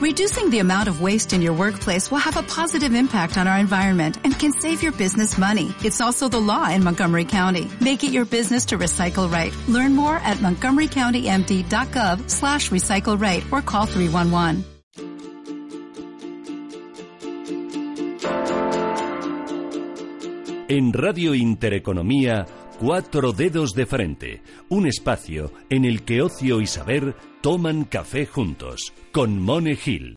Reducing the amount of waste in your workplace will have a positive impact on our environment and can save your business money. It's also the law in Montgomery County. Make it your business to recycle right. Learn more at montgomerycountymd.gov slash recycle right or call 311. En Radio Intereconomía, Cuatro Dedos de Frente, un espacio en el que ocio y saber toman café juntos, con Mone Gil.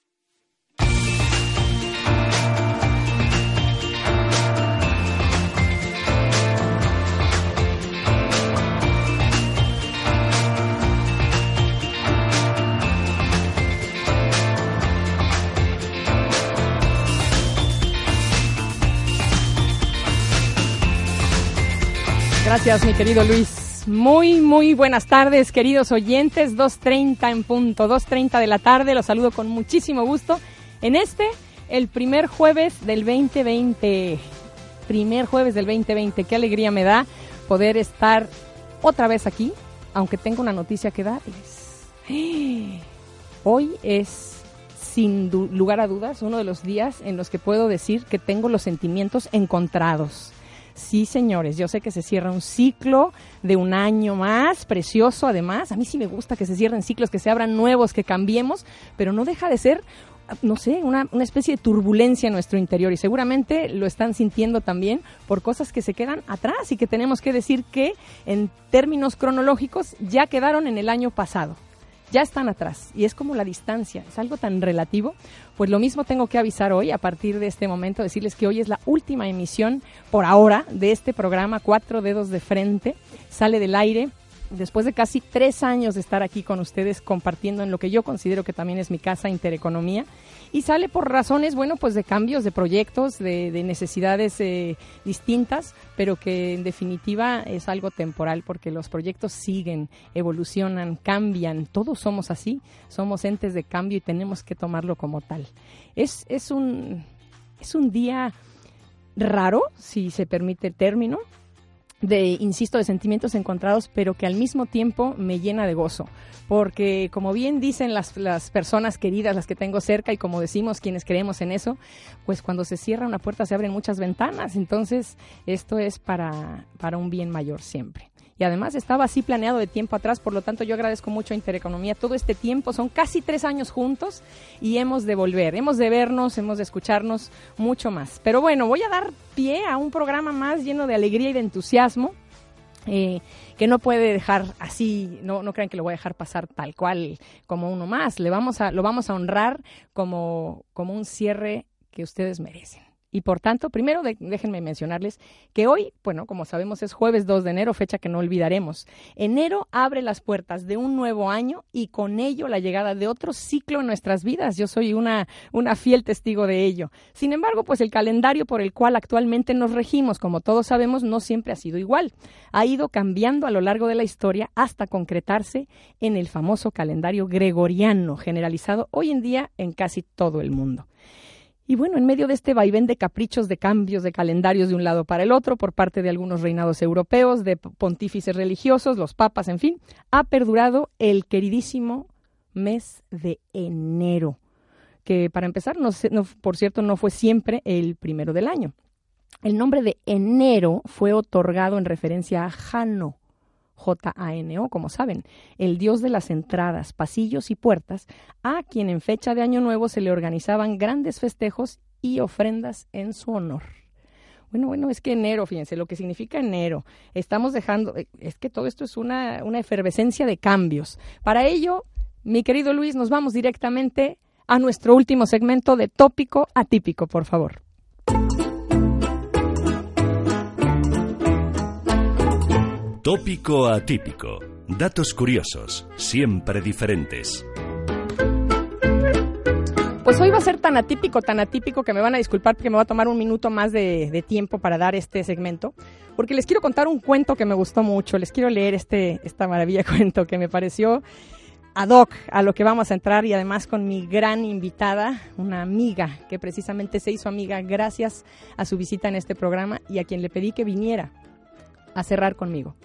Gracias, mi querido Luis. Muy, muy buenas tardes, queridos oyentes. 2.30 en punto, 2.30 de la tarde. Los saludo con muchísimo gusto en este, el primer jueves del 2020. Primer jueves del 2020. Qué alegría me da poder estar otra vez aquí, aunque tengo una noticia que darles. Hoy es, sin lugar a dudas, uno de los días en los que puedo decir que tengo los sentimientos encontrados Sí, señores, yo sé que se cierra un ciclo de un año más, precioso además. A mí sí me gusta que se cierren ciclos, que se abran nuevos, que cambiemos, pero no deja de ser no sé, una, una, especie de turbulencia en nuestro interior y seguramente lo están sintiendo también por cosas que se quedan atrás y que tenemos que decir que en términos cronológicos ya quedaron en el año pasado ya están atrás y es como la distancia, es algo tan relativo. Pues lo mismo tengo que avisar hoy, a partir de este momento, decirles que hoy es la última emisión por ahora de este programa Cuatro Dedos de Frente. Sale del aire después de casi tres años de estar aquí con ustedes compartiendo en lo que yo considero que también es mi casa Intereconomía y sale por razones, bueno, pues de cambios de proyectos, de, necesidades eh, distintas, pero que en definitiva es algo temporal porque los proyectos siguen, evolucionan, cambian, todos somos así, somos entes de cambio y tenemos que tomarlo como tal. Es, es, un, es un día raro, si se permite el término, de, insisto, de sentimientos encontrados, pero que al mismo tiempo me llena de gozo. Porque, como bien dicen las, las personas queridas, las que tengo cerca, y como decimos quienes creemos en eso, pues cuando se cierra una puerta se abren muchas ventanas. Entonces, esto es para, para un bien mayor siempre y además estaba así planeado de tiempo atrás, por lo tanto yo agradezco mucho a Intereconomía todo este tiempo, son casi tres años juntos y hemos de volver, hemos de vernos, hemos de escucharnos mucho más. Pero bueno, voy a dar pie a un programa más lleno de alegría y de entusiasmo. Eh, que no puede dejar así, no, no crean que lo voy a dejar pasar tal cual como uno más, Le vamos a, lo vamos a honrar como, como un cierre que ustedes merecen. Y por tanto, primero déjenme mencionarles que hoy, bueno, como sabemos es jueves 2 de enero, fecha que no olvidaremos. Enero abre las puertas de un nuevo año y con ello la llegada de otro ciclo en nuestras vidas. Yo soy una, una fiel testigo de ello. Sin embargo, pues el calendario por el cual actualmente nos regimos, como todos sabemos, no siempre ha sido igual. Ha ido cambiando a lo largo de la historia hasta concretarse en el famoso calendario gregoriano, generalizado hoy en día en casi todo el mundo. Y bueno, en medio de este vaivén de caprichos, de cambios de calendarios de un lado para el otro por parte de algunos reinados europeos, de pontífices religiosos, los papas, en fin, ha perdurado el queridísimo mes de enero, que para empezar, por cierto, no fue siempre el primero del año. El nombre de enero fue otorgado en referencia a Jano, J-A-N-O, como saben, el dios de las entradas, pasillos y puertas, a quien en fecha de Año Nuevo se le organizaban grandes festejos y ofrendas en su honor. Bueno, bueno, es que enero, fíjense, lo que significa enero. Estamos dejando, eh, es que todo esto es una, una efervescencia de cambios. Para ello, mi querido Luis, nos vamos directamente a nuestro último segmento de tópico atípico, por favor. Tópico atípico. Datos curiosos, siempre diferentes. Pues hoy va a ser tan atípico, tan atípico que me van a disculpar porque me va a tomar un minuto más de, tiempo para dar este segmento, porque les quiero contar un cuento que me gustó mucho, les quiero leer este, esta maravilla cuento que me pareció ad hoc a lo que vamos a entrar y además con mi gran invitada, una amiga que precisamente se hizo amiga gracias a su visita en este programa y a quien le pedí que viniera a cerrar conmigo.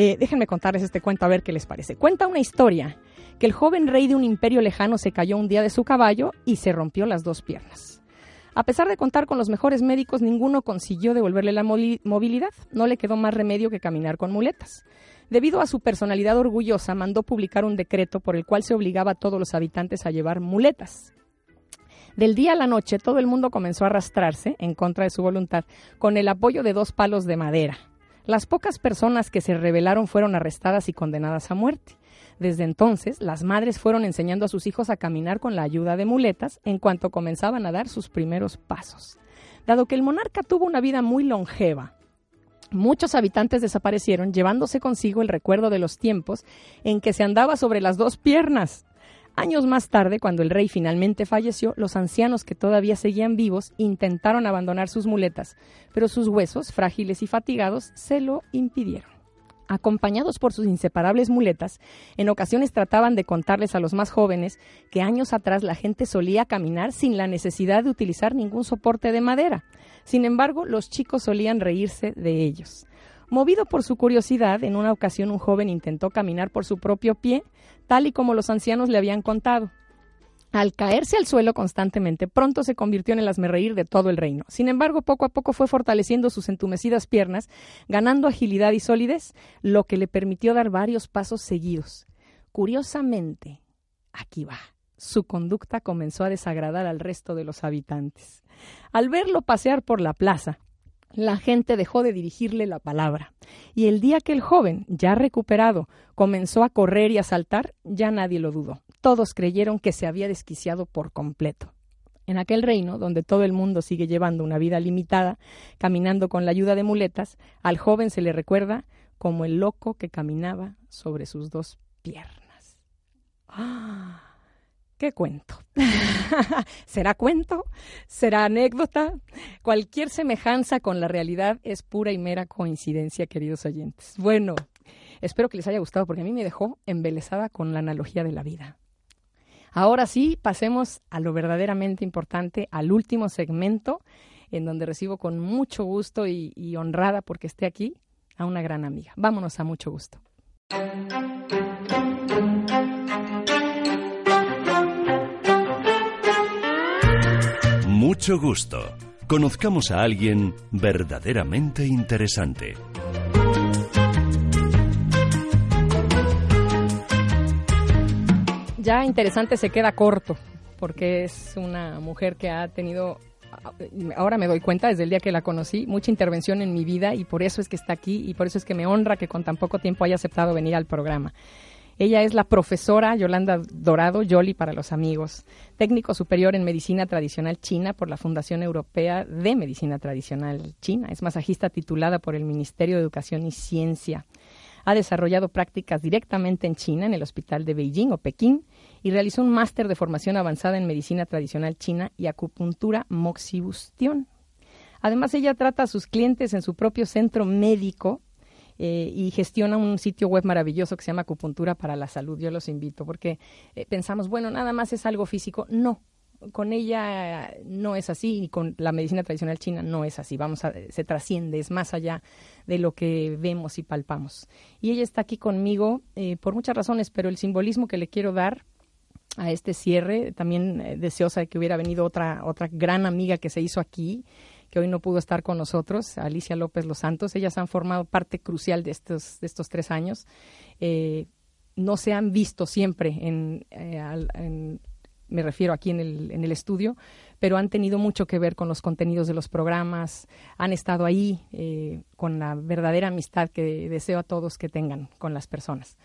Eh, déjenme contarles este cuento a ver qué les parece. Cuenta una historia que el joven rey de un imperio lejano se cayó un día de su caballo y se rompió las dos piernas. A pesar de contar con los mejores médicos, ninguno consiguió devolverle la movilidad. No le quedó más remedio que caminar con muletas. Debido a su personalidad orgullosa, mandó publicar un decreto por el cual se obligaba a todos los habitantes a llevar muletas. Del día a la noche, todo el mundo comenzó a arrastrarse, en contra de su voluntad, con el apoyo de dos palos de madera. Las pocas personas que se rebelaron fueron arrestadas y condenadas a muerte. Desde entonces, las madres fueron enseñando a sus hijos a caminar con la ayuda de muletas en cuanto comenzaban a dar sus primeros pasos. Dado que el monarca tuvo una vida muy longeva, muchos habitantes desaparecieron llevándose consigo el recuerdo de los tiempos en que se andaba sobre las dos piernas. Años más tarde, cuando el rey finalmente falleció, los ancianos que todavía seguían vivos intentaron abandonar sus muletas, pero sus huesos, frágiles y fatigados, se lo impidieron. Acompañados por sus inseparables muletas, en ocasiones trataban de contarles a los más jóvenes que años atrás la gente solía caminar sin la necesidad de utilizar ningún soporte de madera. Sin embargo, los chicos solían reírse de ellos. Movido por su curiosidad, en una ocasión un joven intentó caminar por su propio pie, tal y como los ancianos le habían contado. Al caerse al suelo constantemente, pronto se convirtió en el asmerreír de todo el reino. Sin embargo, poco a poco fue fortaleciendo sus entumecidas piernas, ganando agilidad y solidez, lo que le permitió dar varios pasos seguidos. Curiosamente, aquí va, su conducta comenzó a desagradar al resto de los habitantes. Al verlo pasear por la plaza, la gente dejó de dirigirle la palabra. Y el día que el joven, ya recuperado, comenzó a correr y a saltar, ya nadie lo dudó. Todos creyeron que se había desquiciado por completo. En aquel reino, donde todo el mundo sigue llevando una vida limitada, caminando con la ayuda de muletas, al joven se le recuerda como el loco que caminaba sobre sus dos piernas. ¡Ah! ¿Qué cuento? ¿Será cuento? ¿Será anécdota? Cualquier semejanza con la realidad es pura y mera coincidencia, queridos oyentes. Bueno, espero que les haya gustado porque a mí me dejó embelesada con la analogía de la vida. Ahora sí, pasemos a lo verdaderamente importante, al último segmento, en donde recibo con mucho gusto y, y honrada porque esté aquí a una gran amiga. Vámonos a mucho gusto. Mucho gusto. Conozcamos a alguien verdaderamente interesante. Ya interesante se queda corto, porque es una mujer que ha tenido ahora me doy cuenta desde el día que la conocí, mucha intervención en mi vida y por eso es que está aquí y por eso es que me honra que con tan poco tiempo haya aceptado venir al programa. Ella es la profesora Yolanda Dorado, Yoli para los amigos, técnico superior en medicina tradicional china por la Fundación Europea de Medicina Tradicional China. Es masajista titulada por el Ministerio de Educación y Ciencia. Ha desarrollado prácticas directamente en China, en el Hospital de Beijing o Pekín, y realizó un máster de formación avanzada en medicina tradicional china y acupuntura moxibustión. Además, ella trata a sus clientes en su propio centro médico eh, y gestiona un sitio web maravilloso que se llama Acupuntura para la Salud. Yo los invito porque eh, pensamos, bueno, nada más es algo físico. No, con ella no es así y con la medicina tradicional china no es así. Vamos a, se trasciende, es más allá de lo que vemos y palpamos. Y ella está aquí conmigo eh, por muchas razones, pero el simbolismo que le quiero dar a este cierre, también deseosa de que hubiera venido otra, otra gran amiga que se hizo aquí, que hoy no pudo estar con nosotros, Alicia López Los Santos. Ellas han formado parte crucial de estos, de estos tres años. Eh, no se han visto siempre en, eh, me refiero aquí en el, en el estudio, pero han tenido mucho que ver con los contenidos de los programas, han estado ahí eh, con la verdadera amistad que deseo a todos que tengan con las personas.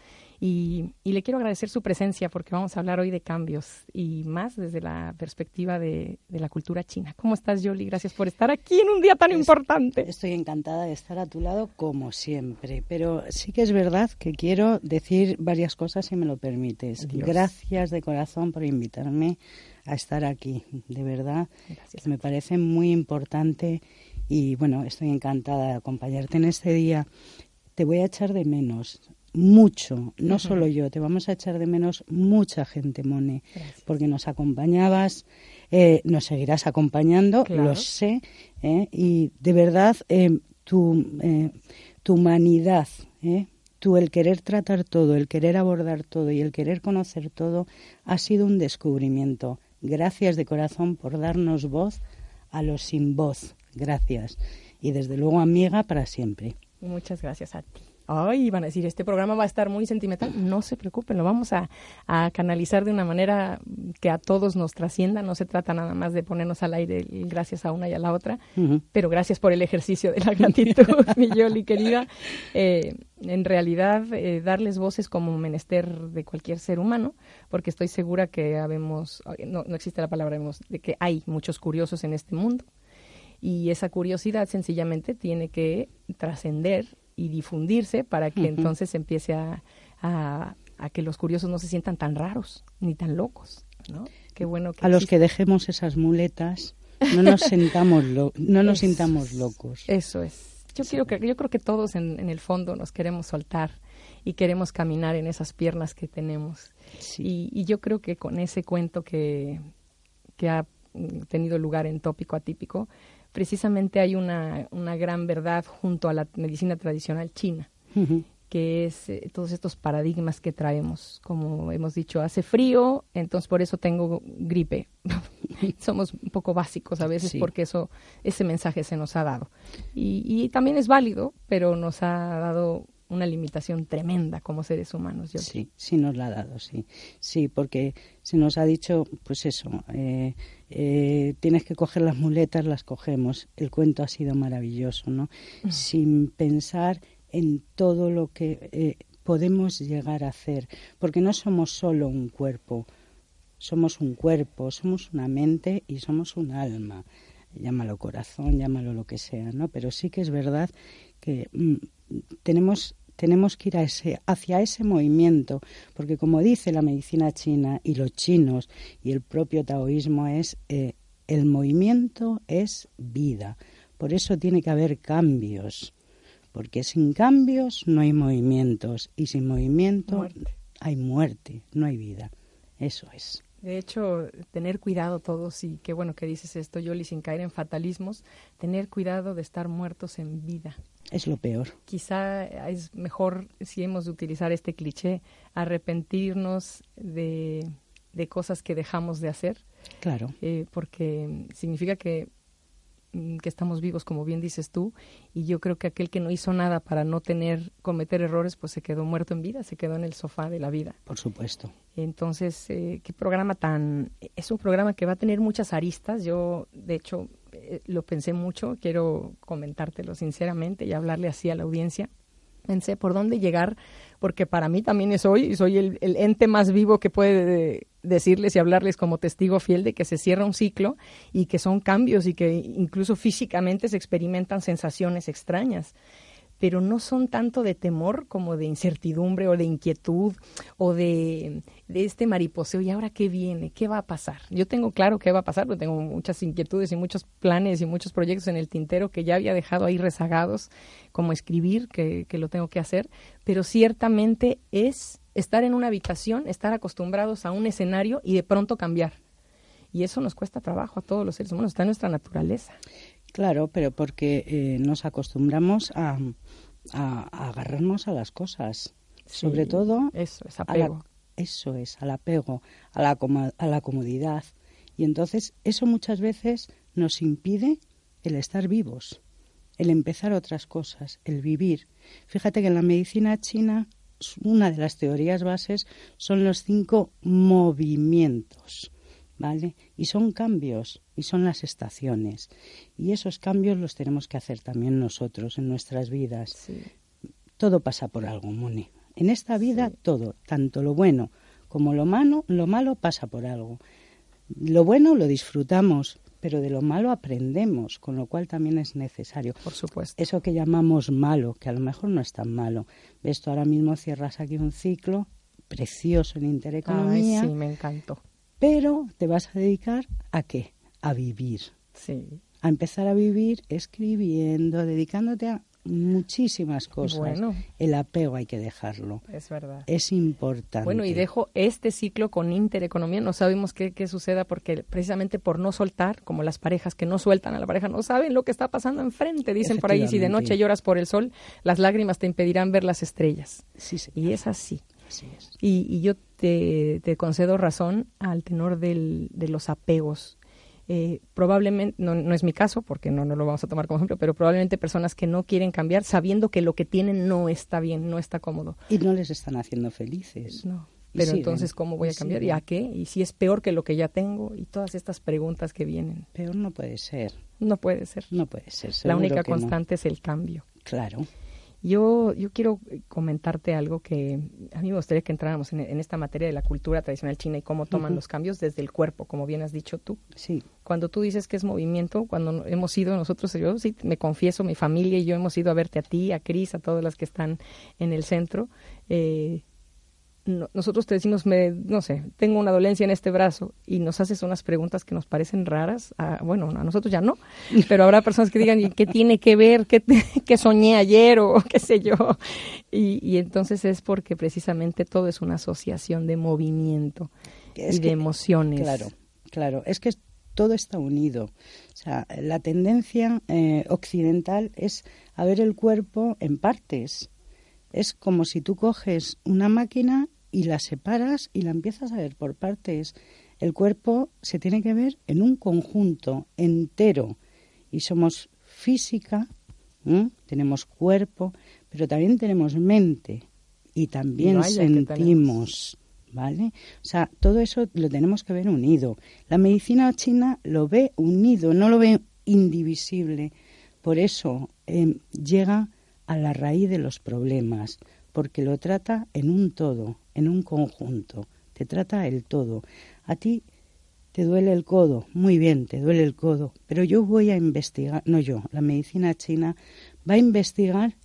Y, le quiero agradecer su presencia porque vamos a hablar hoy de cambios y más desde la perspectiva de, la cultura china. ¿Cómo estás, Yoli? Gracias por estar aquí en un día tan importante. Estoy encantada de estar a tu lado como siempre, pero sí que es verdad que quiero decir varias cosas si me lo permites. Gracias de corazón por invitarme a estar aquí, de verdad. Me parece muy importante y bueno, estoy encantada de acompañarte en este día. Te voy a echar de menos mucho, no solo yo, te vamos a echar de menos mucha gente, Mone, porque nos acompañabas, eh, nos seguirás acompañando, lo sé, eh, y de verdad eh, tu, tu humanidad, tú el querer tratar todo, el querer abordar todo y el querer conocer todo ha sido un descubrimiento. Gracias de corazón por darnos voz a los sin voz. Gracias. Y desde luego, amiga, para siempre. Muchas gracias a ti. Ay, van a decir, este programa va a estar muy sentimental. No se preocupen, lo vamos a, canalizar de una manera que a todos nos trascienda. No se trata nada más de ponernos al aire gracias a una y a la otra, pero gracias por el ejercicio de la gratitud, mi Yoli querida. Eh, en realidad, eh, darles voces como menester de cualquier ser humano, porque estoy segura que habemos, no, no existe la palabra, de que hay muchos curiosos en este mundo. Y esa curiosidad sencillamente tiene que trascender y difundirse para que entonces empiece a, a, que los curiosos no se sientan tan raros ni tan locos, ¿no? Qué bueno que a los que dejemos esas muletas no nos sentamos no nos sintamos locos. Eso es. Yo quiero que yo creo que todos en, en, el fondo nos queremos soltar y queremos caminar en esas piernas que tenemos. Y, y, yo creo que con ese cuento que, que ha tenido lugar en tópico atípico, precisamente hay una, una gran verdad junto a la medicina tradicional china, que es eh, todos estos paradigmas que traemos. Como hemos dicho, hace frío, entonces por eso tengo gripe. Somos un poco básicos a veces porque eso, ese mensaje se nos ha dado. Y, y también es válido, pero nos ha dado una limitación tremenda como seres humanos. Yo sí, sí nos la ha dado, sí. Sí, porque se nos ha dicho, pues eso, eh, eh, tienes que coger las muletas, las cogemos. El cuento ha sido maravilloso, ¿no? Sin pensar en todo lo que eh, podemos llegar a hacer, porque no somos solo un cuerpo, somos un cuerpo, somos una mente y somos un alma. Llámalo corazón, llámalo lo que sea, ¿no? Pero sí que es verdad que mm, tenemos tenemos que ir a ese, hacia ese movimiento, porque como dice la medicina china y los chinos y el propio taoísmo es eh, el movimiento es vida, por eso tiene que haber cambios, porque sin cambios no hay movimientos y sin movimiento hay muerte, no hay vida, eso es. De hecho, tener cuidado todos, y qué bueno que dices esto, Yoli, sin caer en fatalismos, tener cuidado de estar muertos en vida. Es lo peor. Quizá es mejor, si hemos de utilizar este cliché, arrepentirnos de, de cosas que dejamos de hacer. Claro. Eh, porque significa que que estamos vivos, como bien dices tú, y yo creo que aquel que no hizo nada para no tener, cometer errores, pues se quedó muerto en vida, se quedó en el sofá de la vida. Por supuesto. Entonces, eh, qué programa tan... Es un programa que va a tener muchas aristas. Yo, de hecho, eh, lo pensé mucho, quiero comentártelo sinceramente y hablarle así a la audiencia pensé por dónde llegar, porque para mí también es hoy, soy el, el ente más vivo que puede decirles y hablarles como testigo fiel de que se cierra un ciclo y que son cambios y que incluso físicamente se experimentan sensaciones extrañas pero no son tanto de temor como de incertidumbre o de inquietud o de, este mariposeo. ¿Y ahora qué viene? ¿Qué va a pasar? Yo tengo claro qué va a pasar, porque tengo muchas inquietudes y muchos planes y muchos proyectos en el tintero que ya había dejado ahí rezagados, como escribir, que, que lo tengo que hacer, pero ciertamente es estar en una habitación, estar acostumbrados a un escenario y de pronto cambiar. Y eso nos cuesta trabajo a todos los seres humanos, está en nuestra naturaleza. Claro, pero porque eh, nos acostumbramos a, agarrarnos a las cosas. Sobre todo. Eso es apego. eso es, al apego, a la, a la comodidad. Y entonces eso muchas veces nos impide el estar vivos, el empezar otras cosas, el vivir. Fíjate que en la medicina china una de las teorías bases son los cinco movimientos. ¿Vale? Y son cambios, y son las estaciones. Y esos cambios los tenemos que hacer también nosotros en nuestras vidas. Todo pasa por algo, Moni. En esta vida todo, tanto lo bueno como lo malo, lo malo pasa por algo. Lo bueno lo disfrutamos, pero de lo malo aprendemos, con lo cual también es necesario. Por supuesto. Eso que llamamos malo, que a lo mejor no es tan malo. Ves, tú ahora mismo cierras aquí un ciclo precioso en Intereconomía. Ay, sí, me encantó pero te vas a dedicar a qué? A vivir. Sí. A empezar a vivir escribiendo, dedicándote a, muchísimas cosas. Bueno. El apego hay que dejarlo. Es verdad. Es importante. Bueno, y dejo este ciclo con intereconomía. No sabemos qué, qué, suceda porque precisamente por no soltar, como las parejas que no sueltan a la pareja, no saben lo que está pasando enfrente. Dicen por ahí, si de noche lloras por el sol, las lágrimas te impedirán ver las estrellas. Sí, sí. Y es así. Así es. Y, y yo te, te, concedo razón al tenor del, de los apegos eh, probablemente, no, no, es mi caso, porque no, no lo vamos a tomar como ejemplo, pero probablemente personas que no quieren cambiar sabiendo que lo que tienen no está bien, no está cómodo. Y no les están haciendo felices. No. Pero entonces, ¿cómo voy a cambiar? ¿Y a qué? ¿Y si es peor que lo que ya tengo? Y todas estas preguntas que vienen. Peor no puede ser. No puede ser. No puede ser. La única constante no. es el cambio. Claro. Yo, yo quiero comentarte algo que a mí me gustaría que entráramos en, en esta materia de la cultura tradicional china y cómo toman uh -huh. los cambios desde el cuerpo, como bien has dicho tú. Sí. Cuando tú dices que es movimiento, cuando hemos ido nosotros, yo sí me confieso, mi familia y yo hemos ido a verte a ti, a Cris, a todas las que están en el centro. Eh, no, nosotros te decimos, me, no sé, tengo una dolencia en este brazo y nos haces unas preguntas que nos parecen raras. A, bueno, a nosotros ya no, pero habrá personas que digan, ¿y qué tiene que ver? ¿Qué, qué soñé ayer? O qué sé yo. Y, y, entonces es porque precisamente todo es una asociación de movimiento es y de emociones. Claro, claro. Es que todo está unido. O sea, la tendencia eh, occidental es a ver el cuerpo en partes. Es como si tú coges una máquina y la separas y la empiezas a ver por partes. El cuerpo se tiene que ver en un conjunto entero y somos física, ¿eh? tenemos cuerpo, pero también tenemos mente y también sentimos. ¿Vale? O sea, todo eso lo tenemos que ver unido. La medicina china lo ve unido, no lo ve indivisible. Por eso eh, llega a la raíz de los problemas, porque lo trata en un todo, en un conjunto, te trata el todo. A ti te duele el codo, muy bien, te duele el codo, pero yo voy a investigar, no yo, la medicina china va a investigar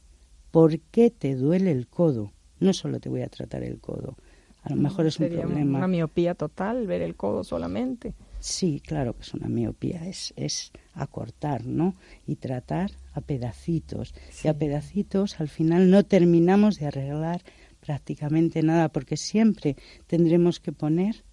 por qué te duele el codo. No solo te voy a tratar el codo, a lo mejor es un problema. Una miopía total, ver el codo solamente. Sí, claro que es una miopía, es, es acortar, ¿no? Y tratar a pedacitos. Sí. Y a pedacitos al final no terminamos de arreglar prácticamente nada, porque siempre tendremos que poner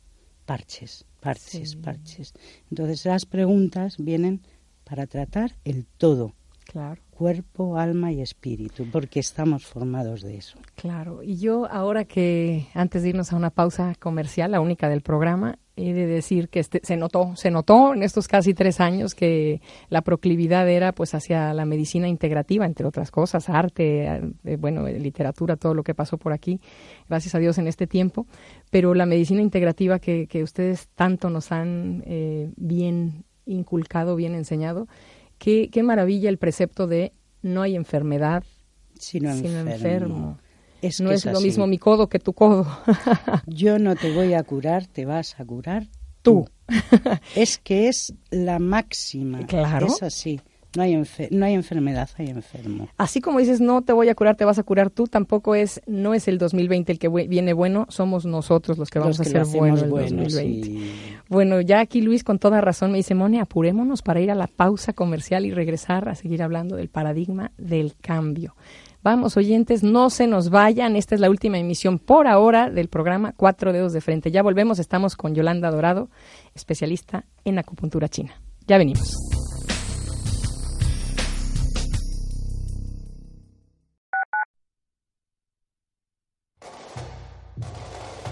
parches, parches, sí. parches. Entonces las preguntas vienen para tratar el todo. Claro. Cuerpo, alma y espíritu, porque estamos formados de eso. Claro. Y yo ahora que, antes de irnos a una pausa comercial, la única del programa, he de decir que este, se notó, se notó en estos casi tres años que la proclividad era pues hacia la medicina integrativa, entre otras cosas, arte, eh, bueno, literatura, todo lo que pasó por aquí, gracias a Dios en este tiempo, pero la medicina integrativa que, que ustedes tanto nos han eh, bien inculcado, bien enseñado, qué, qué maravilla el precepto de no hay enfermedad sino, sino enfermo. enfermo. Es no es, es lo mismo mi codo que tu codo. Yo no te voy a curar, te vas a curar tú. es que es la máxima. Claro. Es así. No hay, no hay enfermedad, hay enfermo. Así como dices, no te voy a curar, te vas a curar tú, tampoco es, no es el 2020 el que viene bueno, somos nosotros los que vamos los que a ser buenos el bueno, 2020. Sí. Bueno, ya aquí Luis con toda razón me dice, Mone, apurémonos para ir a la pausa comercial y regresar a seguir hablando del paradigma del cambio. Vamos, oyentes, no se nos vayan. Esta es la última emisión por ahora del programa Cuatro Dedos de Frente. Ya volvemos, estamos con Yolanda Dorado, especialista en acupuntura china. Ya venimos.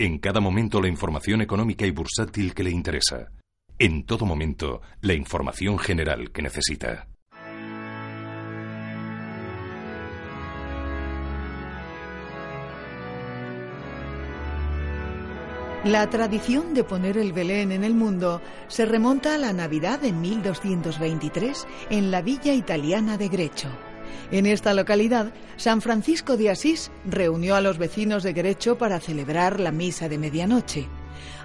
En cada momento la información económica y bursátil que le interesa. En todo momento la información general que necesita. La tradición de poner el Belén en el mundo se remonta a la Navidad de 1223 en la villa italiana de Grecho. En esta localidad, San Francisco de Asís reunió a los vecinos de Grecho para celebrar la misa de medianoche.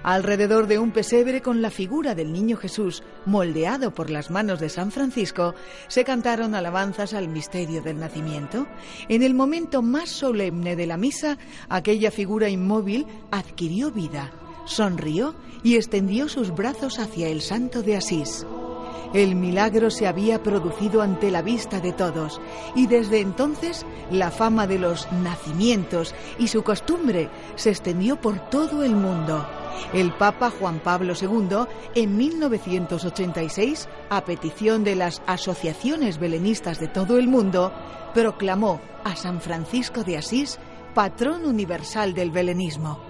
Alrededor de un pesebre con la figura del niño Jesús, moldeado por las manos de San Francisco, se cantaron alabanzas al misterio del nacimiento. En el momento más solemne de la misa, aquella figura inmóvil adquirió vida, sonrió y extendió sus brazos hacia el santo de Asís. El milagro se había producido ante la vista de todos y desde entonces la fama de los nacimientos y su costumbre se extendió por todo el mundo. El Papa Juan Pablo II, en 1986, a petición de las asociaciones belenistas de todo el mundo, proclamó a San Francisco de Asís patrón universal del belenismo.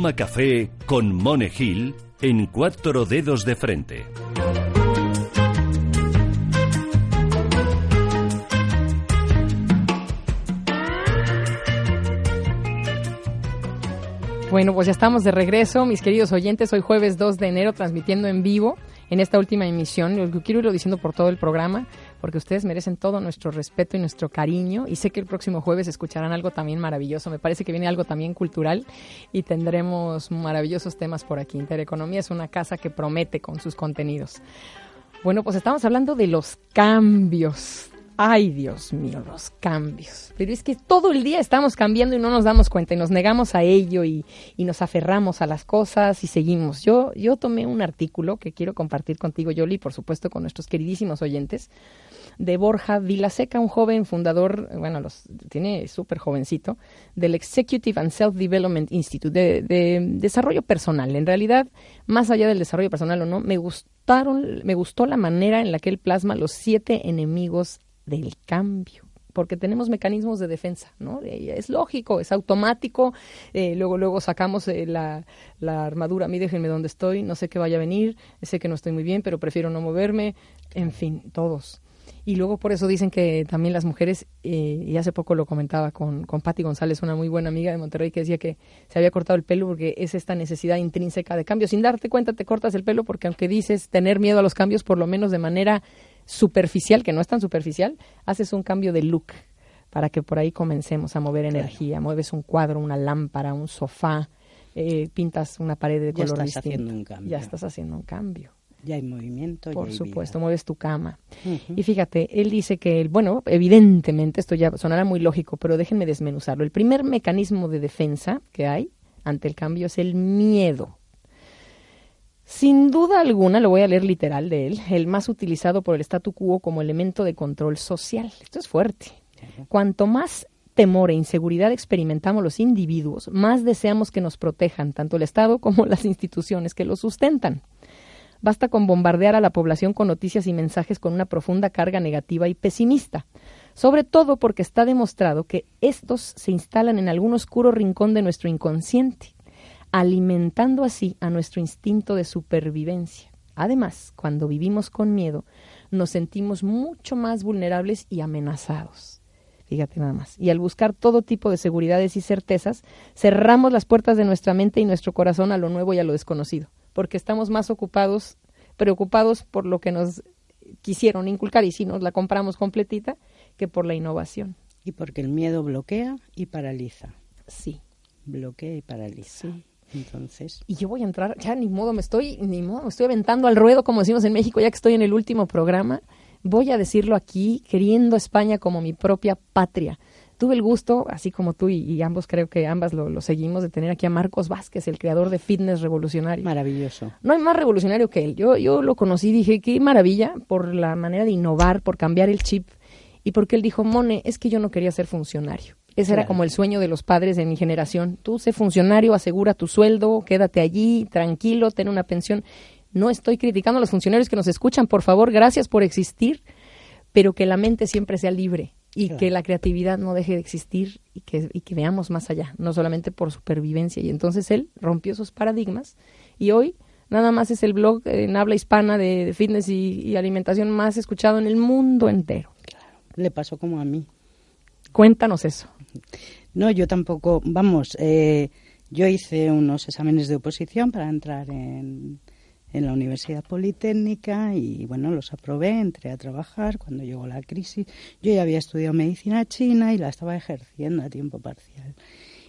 Toma café con Monegil en cuatro dedos de frente. Bueno, pues ya estamos de regreso, mis queridos oyentes. Hoy jueves 2 de enero transmitiendo en vivo en esta última emisión. Quiero irlo diciendo por todo el programa, porque ustedes merecen todo nuestro respeto y nuestro cariño. Y sé que el próximo jueves escucharán algo también maravilloso. Me parece que viene algo también cultural y tendremos maravillosos temas por aquí. Intereconomía es una casa que promete con sus contenidos. Bueno, pues estamos hablando de los cambios Ay, Dios mío, los cambios. Pero es que todo el día estamos cambiando y no nos damos cuenta y nos negamos a ello y, nos aferramos a las cosas y seguimos. Yo, yo tomé un artículo que quiero compartir contigo, Yoli, y por supuesto con nuestros queridísimos oyentes, de Borja Vilaseca, un joven fundador, bueno, los, tiene súper jovencito, del Executive and Self-Development Institute, de, de desarrollo personal. En realidad, más allá del desarrollo personal o no, me gustaron, me gustó la manera en la que él plasma los siete enemigos del cambio porque tenemos mecanismos de defensa, ¿no? Es lógico, es automático, eh, luego luego sacamos eh, la, armadura, a mí déjenme donde estoy, no sé qué vaya a venir, sé que no estoy muy bien, pero prefiero no moverme, en fin, todos. Y luego por eso dicen que también las mujeres, eh, y hace poco lo comentaba con, con Patti González, una muy buena amiga de Monterrey, que decía que se había cortado el pelo porque es esta necesidad intrínseca de cambio. Sin darte cuenta te cortas el pelo porque aunque dices tener miedo a los cambios, por lo menos de manera superficial, que no es tan superficial, haces un cambio de look para que por ahí comencemos a mover energía. Mueves un cuadro, una lámpara, un sofá, eh, pintas una pared de ya color estás Haciendo un cambio. Ya estás haciendo un cambio. Ya hay movimiento. Por ya hay supuesto, vida. mueves tu cama. Y fíjate, él dice que, bueno, evidentemente, esto ya sonará muy lógico, pero déjenme desmenuzarlo. El primer mecanismo de defensa que hay ante el cambio es el miedo. Sin duda alguna, lo voy a leer literal de él, el más utilizado por el statu quo como elemento de control social. Esto es fuerte. Cuanto más temor e inseguridad experimentamos los individuos, más deseamos que nos protejan tanto el Estado como las instituciones que lo sustentan. Basta con bombardear a la población con noticias y mensajes con una profunda carga negativa y pesimista, sobre todo porque está demostrado que estos se instalan en algún oscuro rincón de nuestro inconsciente alimentando así a nuestro instinto de supervivencia. Además, cuando vivimos con miedo, nos sentimos mucho más vulnerables y amenazados. Fíjate nada más. Y al buscar todo tipo de seguridades y certezas, cerramos las puertas de nuestra mente y nuestro corazón a lo nuevo y a lo desconocido, porque estamos más ocupados, preocupados por lo que nos quisieron inculcar y si nos la compramos completita, que por la innovación. Y porque el miedo bloquea y paraliza. Sí. Bloquea y paraliza. Sí. Entonces. Y yo voy a entrar, ya ni modo, me estoy, ni modo, me estoy aventando al ruedo, como decimos en México, ya que estoy en el último programa. Voy a decirlo aquí, queriendo España como mi propia patria. Tuve el gusto, así como tú y, y ambos creo que ambas lo, lo, seguimos, de tener aquí a Marcos Vázquez, el creador de Fitness Revolucionario. Maravilloso. No hay más revolucionario que él. Yo, yo lo conocí y dije, qué maravilla por la manera de innovar, por cambiar el chip. Y porque él dijo, Mone, es que yo no quería ser funcionario. Ese claro. era como el sueño de los padres de mi generación. Tú sé funcionario, asegura tu sueldo, quédate allí, tranquilo, ten una pensión. No estoy criticando a los funcionarios que nos escuchan, por favor, gracias por existir, pero que la mente siempre sea libre y que la creatividad no deje de existir y que, y que veamos más allá, no solamente por supervivencia. Y entonces él rompió esos paradigmas y hoy nada más es el blog en habla hispana de, fitness y, alimentación más escuchado en el mundo entero. Claro, le pasó como a mí. Cuéntanos eso. No, yo tampoco, vamos, eh, yo hice unos exámenes de oposición para entrar en, en la Universidad Politécnica y bueno, los aprobé, entré a trabajar cuando llegó la crisis. Yo ya había estudiado medicina china y la estaba ejerciendo a tiempo parcial.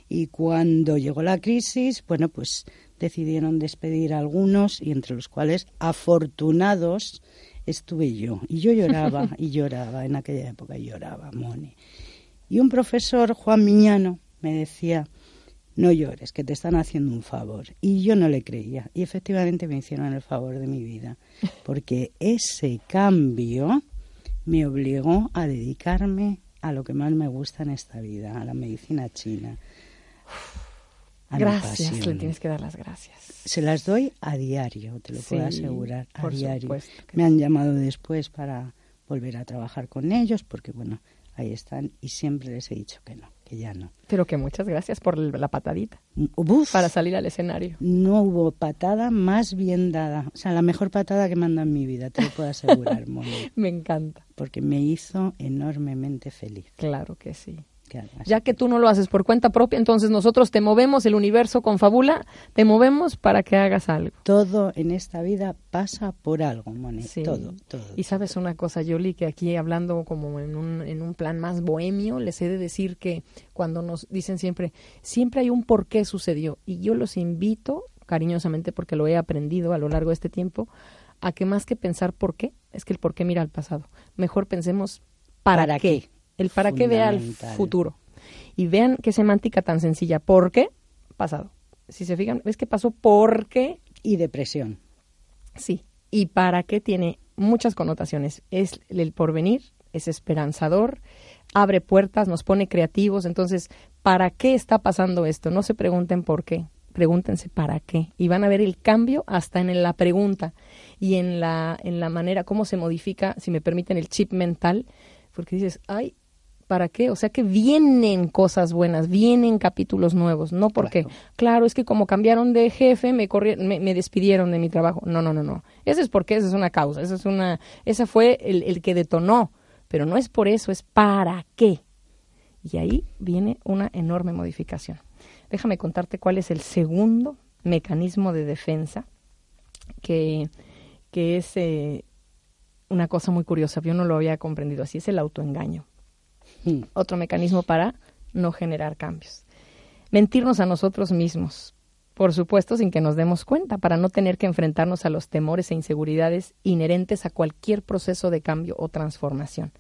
Y cuando llegó la crisis, bueno, pues decidieron despedir a algunos y entre los cuales afortunados estuve yo. Y yo lloraba y lloraba, en aquella época lloraba, Moni. Y un profesor, Juan Miñano, me decía, no llores, que te están haciendo un favor. Y yo no le creía. Y efectivamente me hicieron el favor de mi vida, porque ese cambio me obligó a dedicarme a lo que más me gusta en esta vida, a la medicina china. gracias, le tienes que dar las gracias. Se las doy a diario, te lo puedo asegurar, a diario. Me han llamado después para volver a trabajar con ellos, porque bueno, ahí están y siempre les he dicho que no ya no. Pero que muchas gracias por la patadita. para salir al escenario. No hubo patada más bien dada. O sea, la mejor patada que manda en mi vida, te lo puedo asegurar, me encanta. Porque me hizo enormemente feliz. Claro que sí ya que tú no lo haces por cuenta propia, entonces nosotros te movemos, el universo con fábula, te movemos para que hagas algo. Todo en esta vida pasa por algo, Moni. Todo, todo. Y sabes una cosa, Yoli, que aquí hablando como en un, en un plan más bohemio, les he de decir que cuando nos dicen siempre, siempre hay un por qué sucedió. Y yo los invito, cariñosamente, porque lo he aprendido a lo largo de este tiempo, a que más que pensar por qué, es que el por qué mira al pasado. Mejor pensemos para, qué el para qué vea el futuro. Y vean qué semántica tan sencilla. ¿Por qué? Pasado. Si se fijan, ¿ves que pasó por qué? Y depresión. Sí. ¿Y para qué tiene muchas connotaciones? Es el porvenir, es esperanzador, abre puertas, nos pone creativos. Entonces, ¿para qué está pasando esto? No se pregunten por qué, pregúntense para qué. Y van a ver el cambio hasta en la pregunta y en la, en la manera, cómo se modifica, si me permiten, el chip mental. Porque dices, ay, ¿para qué? O sea que vienen cosas buenas, vienen capítulos nuevos, no porque, claro, es que como cambiaron de jefe, me, me, despidieron de mi trabajo. No, no, no, no. Ese es porque esa es una causa, esa es una, esa fue el, el que detonó, pero no es por eso, es para qué. Y ahí viene una enorme modificación. Déjame contarte cuál es el segundo mecanismo de defensa que, que es eh, una cosa muy curiosa. Yo no lo había comprendido así, es el autoengaño. Mm. Otro mecanismo para no generar cambios. Mentirnos a nosotros mismos, por supuesto sin que nos demos cuenta, para no tener que enfrentarnos a los temores e inseguridades inherentes a cualquier proceso de cambio o transformación.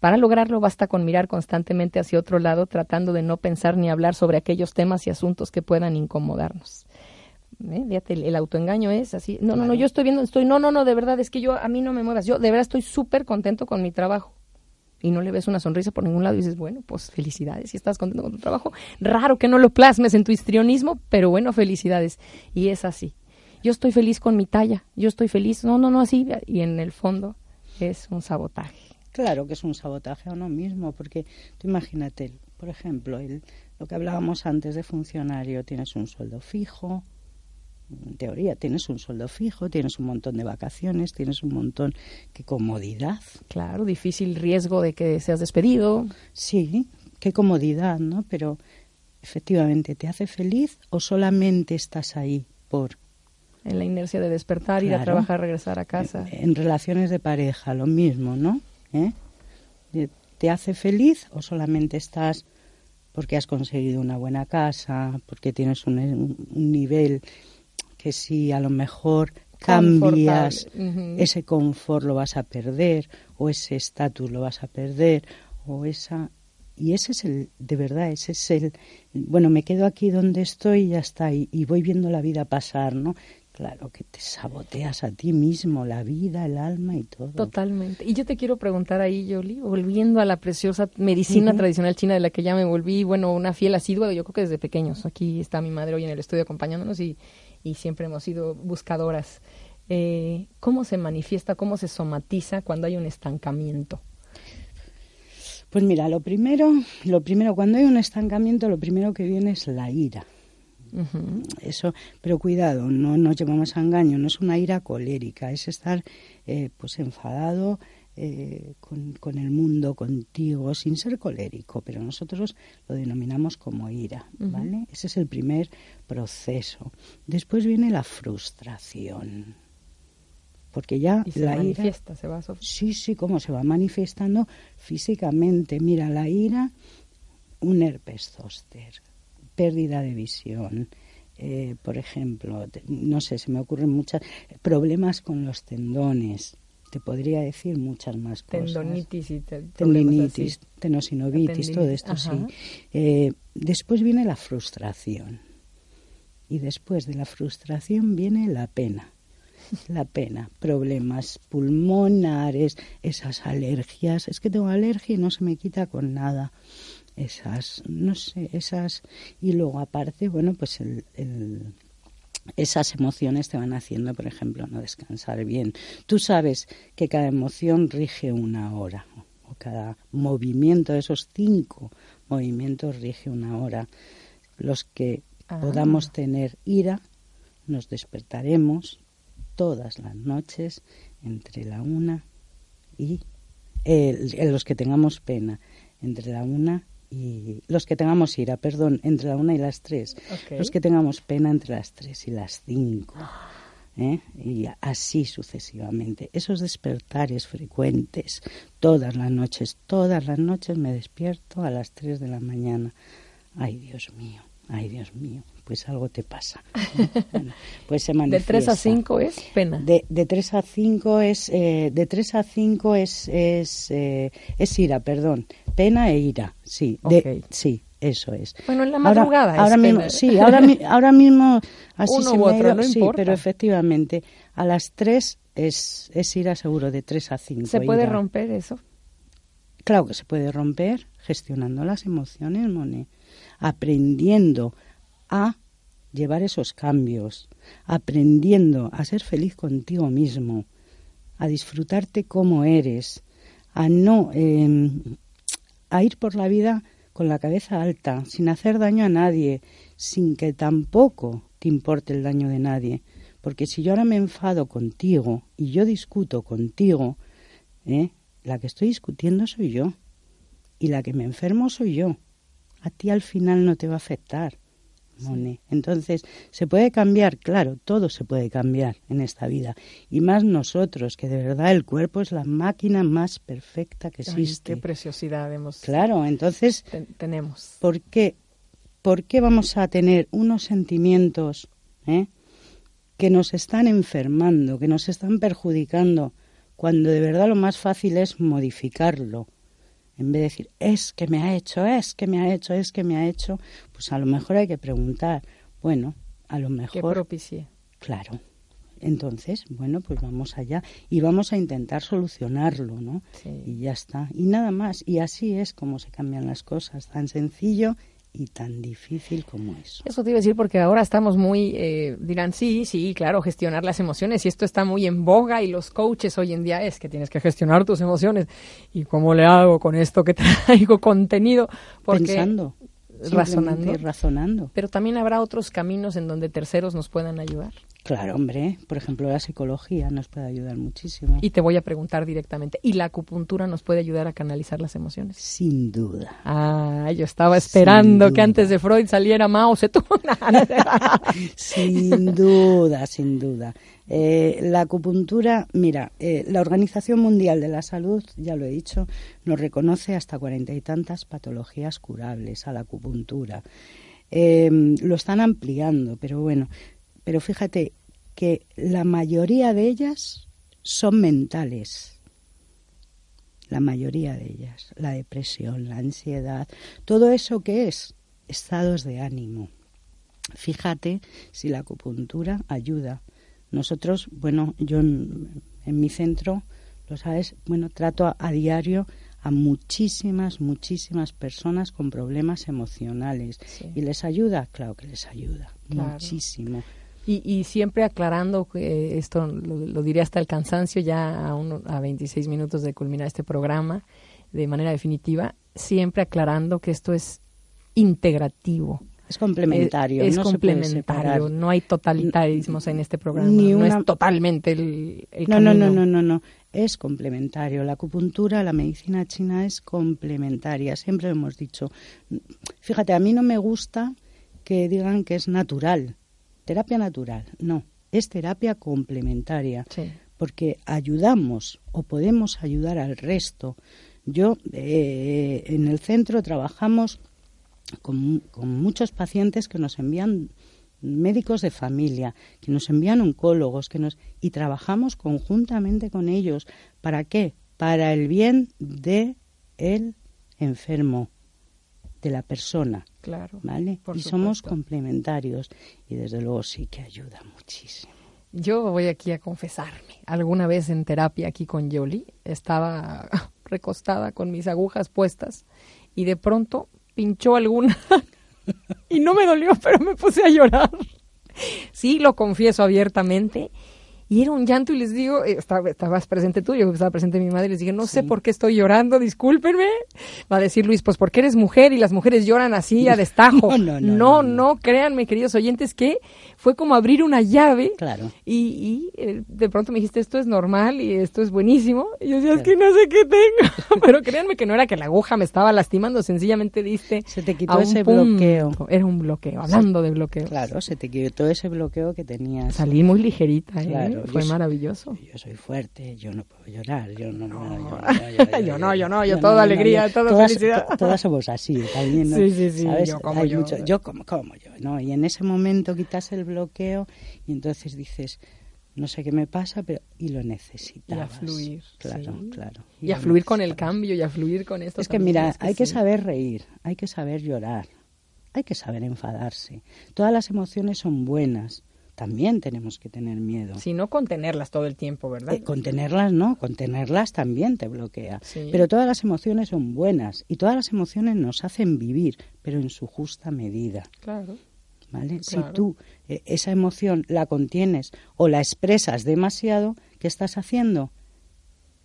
Para lograrlo basta con mirar constantemente hacia otro lado, tratando de no pensar ni hablar sobre aquellos temas y asuntos que puedan incomodarnos. ¿Eh? Fíjate, el, autoengaño es así. No, no, no, yo estoy viendo, estoy, no, no, no, de verdad, es que yo, a mí no me muevas. Yo de verdad estoy súper contento con mi trabajo y no le ves una sonrisa por ningún lado y dices, bueno, pues felicidades, si estás contento con tu trabajo. Raro que no lo plasmes en tu histrionismo, pero bueno, felicidades. Y es así. Yo estoy feliz con mi talla, yo estoy feliz, no, no, no, así. Y en el fondo es un sabotaje. Claro que es un sabotaje a uno mismo, porque tú imagínate, por ejemplo, el, lo que hablábamos antes de funcionario, tienes un sueldo fijo, en teoría tienes un sueldo fijo, tienes un montón de vacaciones, tienes un montón, qué comodidad. Claro, difícil riesgo de que seas despedido. Sí, qué comodidad, ¿no? Pero efectivamente, ¿te hace feliz o solamente estás ahí por... En la inercia de despertar, ir a trabajar, regresar a casa. En, relaciones de pareja, lo mismo, ¿no? ¿Eh? ¿Te hace feliz o solamente estás porque has conseguido una buena casa, porque tienes un, un nivel que si a lo mejor cambias ese confort lo vas a perder o ese estatus lo vas a perder o esa y ese es el de verdad ese es el bueno me quedo aquí donde estoy y ya está y, y voy viendo la vida pasar no Claro que te saboteas a ti mismo, la vida, el alma y todo. Totalmente. Y yo te quiero preguntar ahí, Yoli, volviendo a la preciosa medicina tradicional china de la que ya me volví, bueno, una fiel asidua, yo creo que desde pequeños. Aquí está mi madre hoy en el estudio acompañándonos y, y siempre hemos sido buscadoras. Eh, ¿Cómo se manifiesta, cómo se somatiza cuando hay un estancamiento? Pues mira, lo primero, lo primero, cuando hay un estancamiento, lo primero que viene es la ira. Eso, pero cuidado, no nos llevamos a engaño, no es una ira colérica, es estar eh, pues enfadado eh, con, el mundo, contigo, sin ser colérico, pero nosotros lo denominamos como ira, ¿vale? Ese es el primer proceso. Después viene la frustración porque ya se la manifiesta, se va Sí, sí, como se va manifestando físicamente. Mira, la ira, un herpes zóster, pérdida de visión, eh, por ejemplo, no sé, se me ocurren muchos problemas con los tendones. Te podría decir muchas más cosas. Tendonitis y tendinitis, tenosinovitis, todo esto sí. Eh, después viene la frustración. Y después de la frustración viene la pena la pena, problemas pulmonares, esas alergias, es que tengo alergia y no se me quita con nada, esas, no sé, esas, y luego aparte, bueno, pues el, esas emociones te van haciendo, por ejemplo, no descansar bien. Tú sabes que cada emoción rige una hora, o cada movimiento de esos cinco movimientos rige una hora. Los que ah. podamos tener ira, nos despertaremos, todas las noches entre la una y eh, los que tengamos pena entre la una y los que tengamos ira, perdón, entre la una y las tres, los que tengamos pena entre las tres y las cinco. ¿eh? Y así sucesivamente. Esos despertares frecuentes, todas las noches, todas las noches me despierto a las tres de la mañana. Ay, Dios mío, ay, Dios mío pues algo te pasa. pues se manifiesta. ¿De 3 a 5 es pena? De, de 3 a 5 es, eh, de 3 a 5 es, es, eh, es ira, perdón. Pena e ira, sí. De, sí, eso es. Bueno, en la madrugada ahora, es mismo, pena. Sí, ahora, ahora mismo así Uno se u otro, no sí, importa. pero efectivamente a las 3 es, es ira seguro, de 3 a 5. ¿Se puede ira. romper eso? Claro que se puede romper gestionando las emociones, Mone. Aprendiendo a llevar esos cambios, aprendiendo a ser feliz contigo mismo, a disfrutarte como eres, a no eh, a ir por la vida con la cabeza alta, sin hacer daño a nadie, sin que tampoco te importe el daño de nadie. Porque si yo ahora me enfado contigo y yo discuto contigo, ¿eh? la que estoy discutiendo soy yo. Y la que me enfermo soy yo. A ti al final no te va a afectar. Entonces, ¿se puede cambiar? Claro, todo se puede cambiar en esta vida. Y más nosotros, que de verdad el cuerpo es la máquina más perfecta que existe. Ay, qué preciosidad hemos. Claro, entonces. tenemos. ¿por qué, ¿Por qué vamos a tener unos sentimientos eh, que nos están enfermando, que nos están perjudicando, cuando de verdad lo más fácil es modificarlo? En vez de decir, es que me ha hecho, es que me ha hecho, es que me ha hecho, pues a lo mejor hay que preguntar, bueno, a lo mejor... Que propicie. Claro. Entonces, bueno, pues vamos allá y vamos a intentar solucionarlo, ¿no? Sí. Y ya está. Y nada más. Y así es como se cambian las cosas. Tan sencillo y tan difícil como eso. Eso te iba a decir porque ahora estamos muy, eh, dirán, sí, sí, claro, gestionar las emociones y esto está muy en boga y los coaches hoy en día es que tienes que gestionar tus emociones. ¿Y cómo le hago con esto que traigo contenido? Porque Pensando. razonando. razonando. Pero también habrá otros caminos en donde terceros nos puedan ayudar. Claro, hombre. Por ejemplo, la psicología nos puede ayudar muchísimo. Y te voy a preguntar directamente, ¿y la acupuntura nos puede ayudar a canalizar las emociones? Sin duda. Ah, yo estaba esperando que antes de Freud saliera Mao Zedong. sin duda, sin duda. Eh, la acupuntura, mira, eh, la Organización Mundial de la Salud, ya lo he dicho, nos reconoce hasta cuarenta y tantas patologías curables a la acupuntura. Eh, lo están ampliando, pero bueno, pero fíjate que la mayoría de ellas son mentales. La mayoría de ellas. La depresión, la ansiedad, todo eso que es estados de ánimo. Fíjate si la acupuntura ayuda. Nosotros, bueno, yo en, en mi centro, lo sabes, bueno, trato a, a diario a muchísimas, muchísimas personas con problemas emocionales. Sí. ¿Y les ayuda? Claro que les ayuda, Claro. muchísimo. Y, y siempre aclarando que esto lo, lo diré hasta el cansancio, ya a, uno, a 26 minutos de culminar este programa de manera definitiva, siempre aclarando que esto es integrativo. Es complementario. Eh, es no complementario. no hay totalitarismos en este programa. No es totalmente el, no, no, no, no, no, no. Es complementario. La acupuntura, la medicina china es complementaria. Siempre lo hemos dicho. Fíjate, a mí no me gusta que digan que es natural. Terapia natural. No. Es terapia complementaria. Porque ayudamos o podemos ayudar al resto. Yo eh, en el centro trabajamos con, muchos pacientes que nos envían médicos de familia, que nos envían oncólogos, que nos y trabajamos conjuntamente con ellos. ¿Para qué? Para el bien de el enfermo, de la persona. Claro. ¿Vale? y somos complementarios y desde luego sí que ayuda muchísimo. Yo voy aquí a confesarme. Alguna vez en terapia aquí con Yoli estaba recostada con mis agujas puestas y de pronto pinchó alguna y no me dolió, pero me puse a llorar. Sí, lo confieso abiertamente y era un llanto y les digo, eh, estabas presente tú, yo estaba presente mi madre, les dije, no sé por qué estoy llorando, discúlpenme. Va a decir Luis, pues porque eres mujer y las mujeres lloran así a destajo. No, no, no, créanme, queridos oyentes, que fue como abrir una llave. Claro. Y, eh, de pronto me dijiste, esto es normal y esto es buenísimo. Y yo decía, es que no sé qué tengo. Pero créanme que no era que la aguja me estaba lastimando, sencillamente diste. Se te quitó ese bloqueo. Era un bloqueo, hablando de bloqueo. Claro, se te quitó ese bloqueo que tenías. Salí muy ligerita, ¿eh? Fue maravilloso. Yo soy fuerte, yo no puedo llorar, yo no, no, yo, no, yo no, yo toda alegría, toda todas, felicidad. todas somos así, también, Sí, sí, sí, yo como yo. yo como, como yo, ¿no? Y en ese momento quitas el bloqueo y entonces dices, no sé qué me pasa, pero y lo necesitas. Y a fluir. Claro, claro. Y, a fluir con el cambio y a fluir con esto. Es que mira, hay que saber reír, hay que saber llorar, hay que saber enfadarse. Todas las emociones son buenas también tenemos que tener miedo. Si no contenerlas todo el tiempo, ¿verdad? Eh, contenerlas no, contenerlas también te bloquea. Pero todas las emociones son buenas y todas las emociones nos hacen vivir, pero en su justa medida. Claro. ¿Vale? Si tú eh, esa emoción la contienes o la expresas demasiado, ¿qué estás haciendo?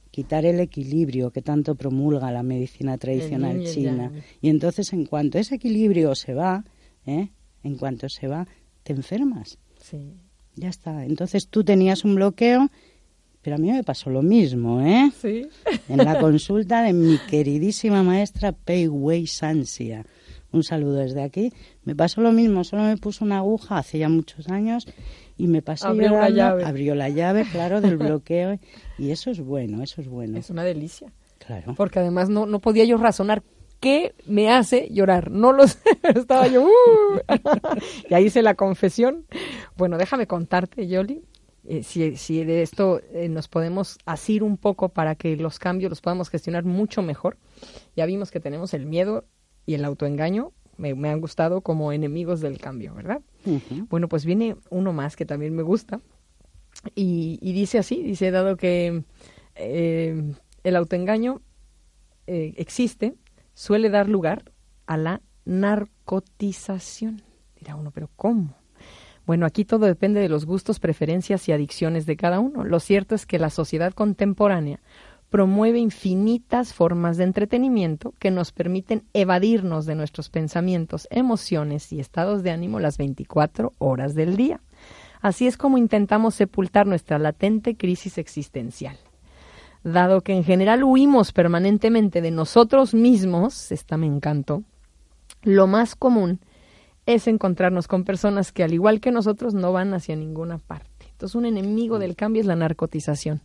Quitar el equilibrio que tanto promulga la medicina tradicional china. Y entonces, en cuanto ese equilibrio se va, ¿eh? en cuanto se va, te enfermas. Sí. Ya está. Entonces tú tenías un bloqueo, pero a mí me pasó lo mismo, ¿eh? Sí. En la consulta de mi queridísima maestra Pei Wei Sansia. Un saludo desde aquí. Me pasó lo mismo, solo me puso una aguja hace ya muchos años y me pasó abrió la llave. abrió la llave, claro, del bloqueo y eso es bueno, eso es bueno. Es una delicia. Claro. Porque además no, no podía yo razonar ¿Qué me hace llorar? No lo sé, estaba yo. Uh. y ahí hice la confesión. Bueno, déjame contarte, Yoli, eh, si, si, de esto eh, nos podemos asir un poco para que los cambios los podamos gestionar mucho mejor. Ya vimos que tenemos el miedo y el autoengaño. Me, han gustado como enemigos del cambio, ¿verdad? Bueno, pues viene uno más que también me gusta. Y, dice así, dice, dado que eh, el autoengaño existe, suele dar lugar a la narcotización. Dirá uno, pero ¿cómo? Bueno, aquí todo depende de los gustos, preferencias y adicciones de cada uno. Lo cierto es que la sociedad contemporánea promueve infinitas formas de entretenimiento que nos permiten evadirnos de nuestros pensamientos, emociones y estados de ánimo las 24 horas del día. Así es como intentamos sepultar nuestra latente crisis existencial dado que en general huimos permanentemente de nosotros mismos, esta me encantó, lo más común es encontrarnos con personas que al igual que nosotros no van hacia ninguna parte. Entonces un enemigo del cambio es la narcotización.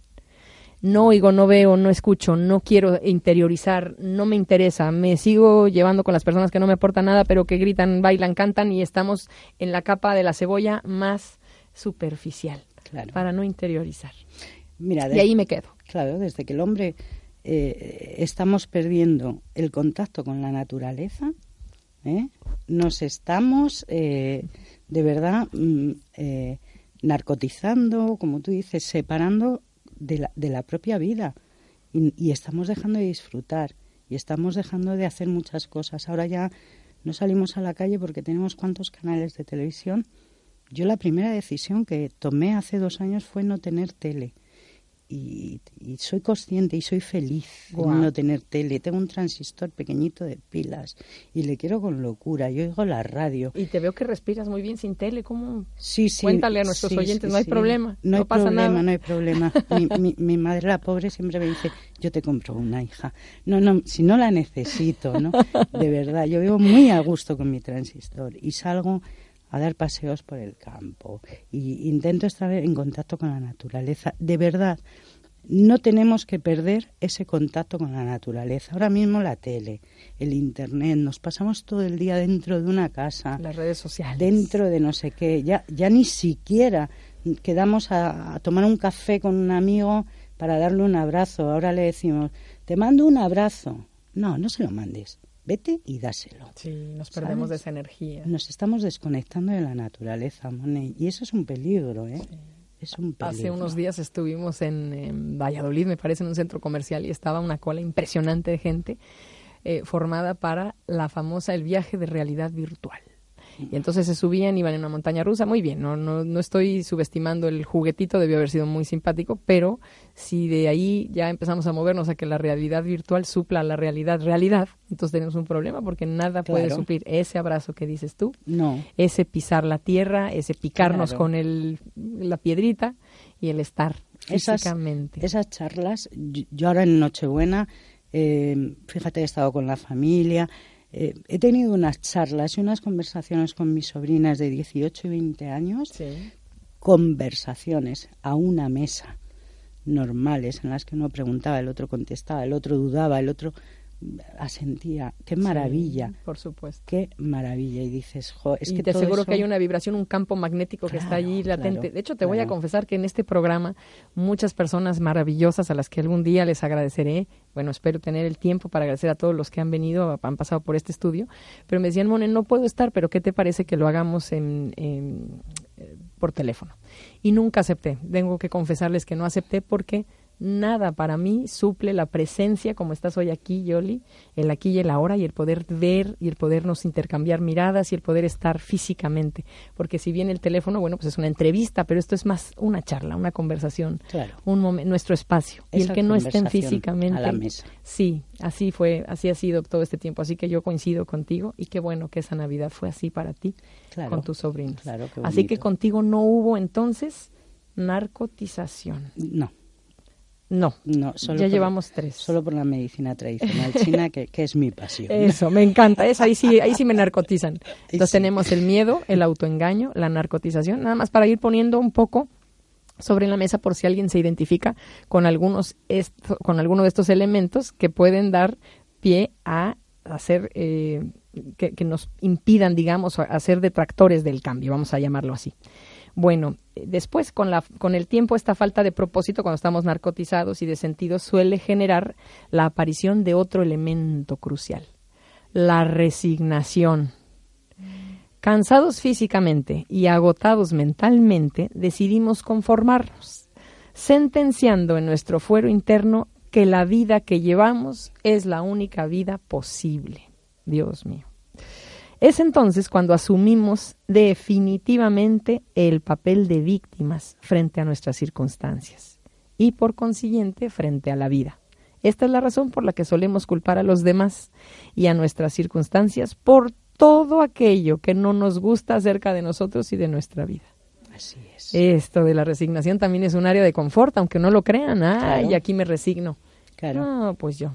No oigo, no veo, no escucho, no quiero interiorizar, no me interesa, me sigo llevando con las personas que no me aportan nada, pero que gritan, bailan, cantan y estamos en la capa de la cebolla más superficial para no interiorizar. Mira, y ahí me quedo. Claro, desde que el hombre eh, estamos perdiendo el contacto con la naturaleza, ¿eh? nos estamos eh, de verdad mm, narcotizando, como tú dices, separando de la, de la propia vida y, estamos dejando de disfrutar y estamos dejando de hacer muchas cosas. Ahora ya no salimos a la calle porque tenemos cuantos canales de televisión. Yo la primera decisión que tomé hace dos años fue no tener tele y, soy consciente y soy feliz de no tener tele. Tengo un transistor pequeñito de pilas y le quiero con locura. Yo oigo la radio. Y te veo que respiras muy bien sin tele. ¿Cómo? Sí, sí. Cuéntale a nuestros oyentes, no hay problema. No, hay pasa problema, nada. no hay problema. mi, mi, madre, la pobre, siempre me dice, yo te compro una hija. No, no, si no la necesito, ¿no? De verdad, yo vivo muy a gusto con mi transistor y salgo a dar paseos por el campo y intento estar en contacto con la naturaleza. De verdad, no tenemos que perder ese contacto con la naturaleza. Ahora mismo la tele, el internet, nos pasamos todo el día dentro de una casa, las redes sociales, dentro de no sé qué. Ya, ya ni siquiera quedamos a, a tomar un café con un amigo para darle un abrazo. Ahora le decimos, te mando un abrazo. No, no se lo mandes vete y dáselo. Sí, nos perdemos de esa energía. Nos estamos desconectando de la naturaleza, Monet, y eso es un peligro, ¿eh? Es un peligro. Hace unos días estuvimos en, Valladolid, me parece, en un centro comercial y estaba una cola impresionante de gente eh, formada para la famosa el viaje de realidad virtual. Y entonces se subían, iban en una montaña rusa, muy bien, no, no, no estoy subestimando el juguetito, debió haber sido muy simpático, pero si de ahí ya empezamos a movernos a que la realidad virtual supla la realidad realidad, entonces tenemos un problema porque nada puede suplir ese abrazo que dices tú, no. ese pisar la tierra, ese picarnos con el, la piedrita y el estar físicamente. Esas, charlas, yo ahora en Nochebuena, eh, fíjate, he estado con la familia, eh, he tenido unas charlas y unas conversaciones con mis sobrinas de 18 y 20 años, conversaciones a una mesa normales en las que uno preguntaba, el otro contestaba, el otro dudaba, el otro asentía. Qué maravilla. por supuesto. Qué maravilla. Y dices, jo, es y que te aseguro que hay una vibración, un campo magnético que está allí latente. de hecho, te voy a confesar que en este programa muchas personas maravillosas a las que algún día les agradeceré. Bueno, espero tener el tiempo para agradecer a todos los que han venido, han pasado por este estudio. Pero me decían, Mone, no puedo estar, pero ¿qué te parece que lo hagamos en, en eh, por teléfono? Y nunca acepté. Tengo que confesarles que no acepté porque nada para mí suple la presencia como estás hoy aquí, Yoli, el aquí y el ahora y el poder ver y el podernos intercambiar miradas y el poder estar físicamente. Porque si bien el teléfono, bueno, pues es una entrevista, pero esto es más una charla, una conversación, un momento, nuestro espacio. y el que no estén físicamente. A la mesa. Sí, así fue, así ha sido todo este tiempo. Así que yo coincido contigo y qué bueno que esa Navidad fue así para ti, con tus sobrinos. así que contigo no hubo entonces narcotización. No. No, no ya llevamos tres. Solo por la medicina tradicional china, que, es mi pasión. Eso, me encanta. Es, ahí, sí, ahí sí me narcotizan. Entonces tenemos el miedo, el autoengaño, la narcotización. Nada más para ir poniendo un poco sobre la mesa por si alguien se identifica con algunos con alguno de estos elementos que pueden dar pie a hacer eh, que, que, nos impidan digamos a ser detractores del cambio vamos a llamarlo así bueno, después con, la, con el tiempo esta falta de propósito cuando estamos narcotizados y de sentido suele generar la aparición de otro elemento crucial, la resignación. Cansados físicamente y agotados mentalmente, decidimos conformarnos, sentenciando en nuestro fuero interno que la vida que llevamos es la única vida posible. Dios mío. Es entonces cuando asumimos definitivamente el papel de víctimas frente a nuestras circunstancias y por consiguiente frente a la vida. Esta es la razón por la que solemos culpar a los demás y a nuestras circunstancias por todo aquello que no nos gusta acerca de nosotros y de nuestra vida. Así es. Esto de la resignación también es un área de confort, aunque no lo crean. Ay, aquí me resigno. Claro. No, pues yo.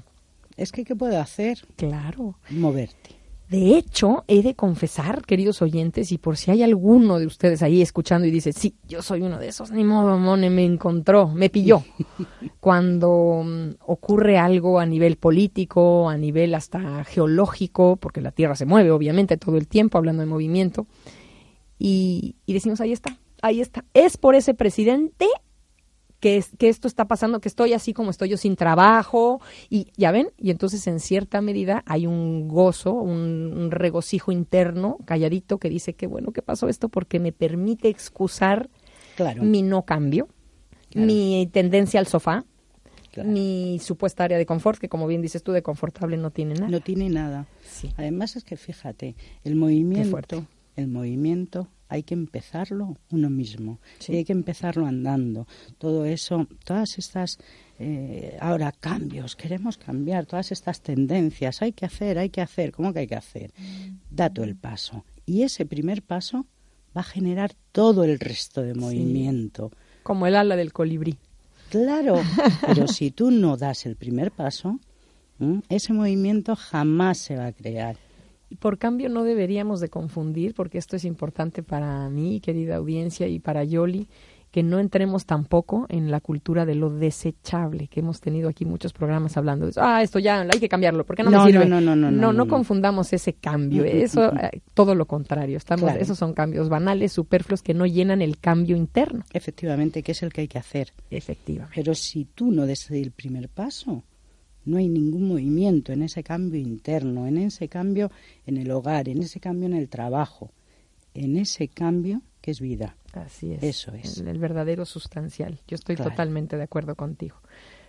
Es que, ¿qué puedo hacer? Claro. Moverte. De hecho, he de confesar, queridos oyentes, y por si hay alguno de ustedes ahí escuchando y dice, sí, yo soy uno de esos, ni modo, Mone, me encontró, me pilló. Cuando mm, ocurre algo a nivel político, a nivel hasta geológico, porque la Tierra se mueve, obviamente, todo el tiempo, hablando de movimiento, y, y decimos, ahí está, ahí está. Es por ese presidente que, que esto está pasando, que estoy así como estoy yo sin trabajo, y ya ven, y entonces en cierta medida hay un gozo, un, regocijo interno, calladito, que dice que bueno que pasó esto porque me permite excusar mi no cambio, mi tendencia al sofá, mi supuesta área de confort, que como bien dices tú, de confortable no tiene nada. No tiene nada. Además es que fíjate, el movimiento, el movimiento hay que empezarlo uno mismo y hay que empezarlo andando. Todo eso, todas estas eh, ahora cambios, queremos cambiar, todas estas tendencias, hay que hacer, hay que hacer, ¿cómo que hay que hacer? Dato el paso. Y ese primer paso va a generar todo el resto de movimiento. Como el ala del colibrí. Claro, pero si tú no das el primer paso, ese movimiento jamás se va a crear. Por cambio no deberíamos de confundir, porque esto es importante para mí, querida audiencia, y para Yoli, que no entremos tampoco en la cultura de lo desechable, que hemos tenido aquí muchos programas hablando de eso. Ah, esto ya hay que cambiarlo, ¿por qué no, me sirve? No, no, no, no, no, confundamos ese cambio, eso, eh, todo lo contrario, estamos, esos son cambios banales, superfluos, que no llenan el cambio interno. Efectivamente, que es el que hay que hacer. Efectivamente. Pero si tú no des el primer paso, no hay ningún movimiento en ese cambio interno, en ese cambio en el hogar, en ese cambio en el trabajo, en ese cambio que es vida. Así es. Eso es. El, verdadero sustancial. Yo estoy totalmente de acuerdo contigo.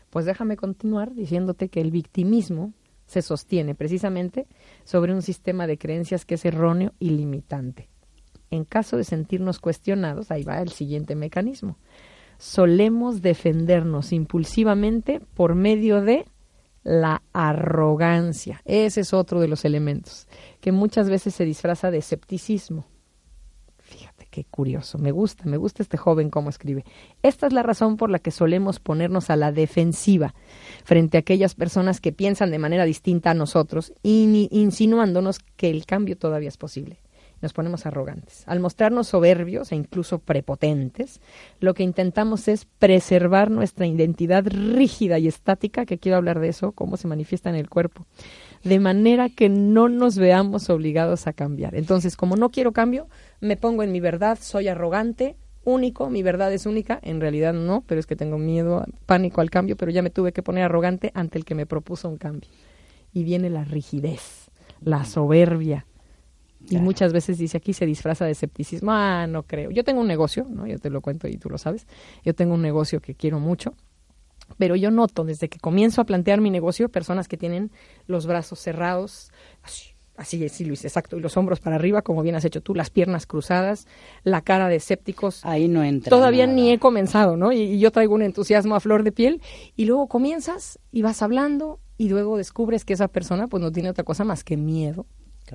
Pues déjame continuar diciéndote que el victimismo se sostiene precisamente sobre un sistema de creencias que es erróneo y limitante. En caso de sentirnos cuestionados, ahí va el siguiente mecanismo. Solemos defendernos impulsivamente por medio de la arrogancia. Ese es otro de los elementos que muchas veces se disfraza de escepticismo. Fíjate qué curioso, me gusta, me gusta este joven cómo escribe. Esta es la razón por la que solemos ponernos a la defensiva frente a aquellas personas que piensan de manera distinta a nosotros, insinuándonos que el cambio todavía es posible nos ponemos arrogantes. Al mostrarnos soberbios e incluso prepotentes, lo que intentamos es preservar nuestra identidad rígida y estática, que quiero hablar de eso, cómo se manifiesta en el cuerpo, de manera que no nos veamos obligados a cambiar. Entonces, como no quiero cambio, me pongo en mi verdad, soy arrogante, único, mi verdad es única, en realidad no, pero es que tengo miedo, pánico al cambio, pero ya me tuve que poner arrogante ante el que me propuso un cambio. Y viene la rigidez, la soberbia, y muchas veces dice aquí se disfraza de escepticismo. Ah, no creo. Yo tengo un negocio, ¿no? Yo te lo cuento y tú lo sabes. Yo tengo un negocio que quiero mucho. Pero yo noto desde que comienzo a plantear mi negocio personas que tienen los brazos cerrados, así, así es, Luis, exacto, y los hombros para arriba, como bien has hecho tú, las piernas cruzadas, la cara de escépticos. Ahí no entra. Todavía ni he comenzado, ¿no? Y, y, yo traigo un entusiasmo a flor de piel, y luego comienzas y vas hablando, y luego descubres que esa persona pues no tiene otra cosa más que miedo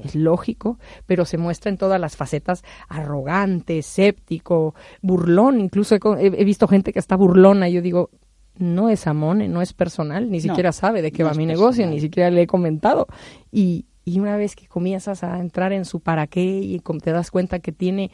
es lógico, pero se muestra en todas las facetas arrogante, escéptico, burlón. Incluso he, visto gente que está burlona y yo digo, no es amone, no es personal, ni siquiera sabe de qué va mi negocio, ni siquiera le he comentado. Y, y una vez que comienzas a entrar en su para qué y te das cuenta que tiene,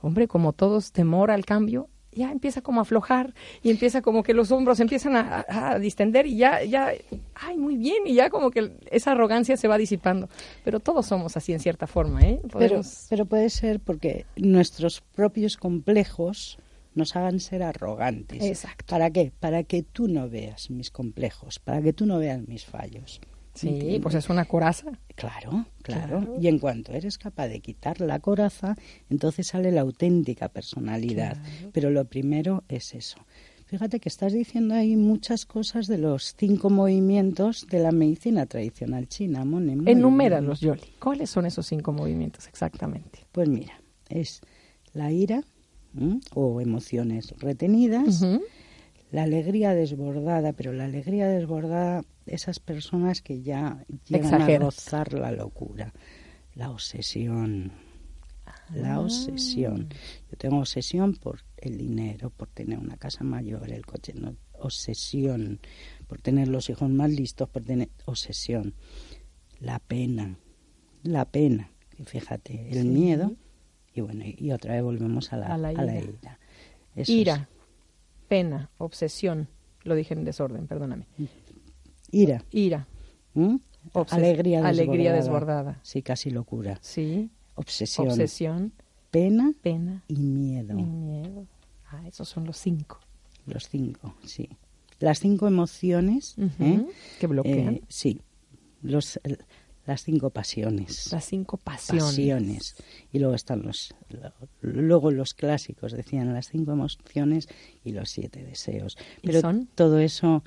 hombre, como todos, temor al cambio, ya empieza como a aflojar y empieza como que los hombros empiezan a, distender y ya, ya, ay, muy bien, y ya como que esa arrogancia se va disipando. Pero todos somos así en cierta forma, ¿eh? Pero, pero puede ser porque nuestros propios complejos nos hagan ser arrogantes. Exacto. ¿Para qué? Para que tú no veas mis complejos, para que tú no veas mis fallos. Sí, pues es una coraza. Claro, claro, Y en cuanto eres capaz de quitar la coraza, entonces sale la auténtica personalidad. Pero lo primero es eso. Fíjate que estás diciendo ahí muchas cosas de los cinco movimientos de la medicina tradicional china, Mone. Enuméralos, Yoli. ¿Cuáles son esos cinco movimientos exactamente? Pues mira, es la ira o emociones retenidas, la alegría desbordada, pero la alegría desbordada esas personas que ya llegan a rozar la locura, la obsesión, la ah. obsesión. Yo tengo obsesión por el dinero, por tener una casa mayor, el coche, no, obsesión, por tener los hijos más listos, por tener obsesión, la pena, la pena, y fíjate, el miedo, y bueno, y otra vez volvemos a la, ira. ira, pena, obsesión, lo dije en desorden, perdóname. Ira. Ira. ¿Mm? Alegría desbordada. Alegría desbordada. Sí, casi locura. Sí. Obsesión. Obsesión. Pena. Pena. Y miedo. Y miedo. Ah, esos son los cinco. Los cinco, sí. Las cinco emociones. ¿eh? Que bloquean. Eh, sí. Los, las cinco pasiones. Las cinco pasiones. Pasiones. Y luego están los, luego los clásicos decían las cinco emociones y los siete deseos. Pero son? todo eso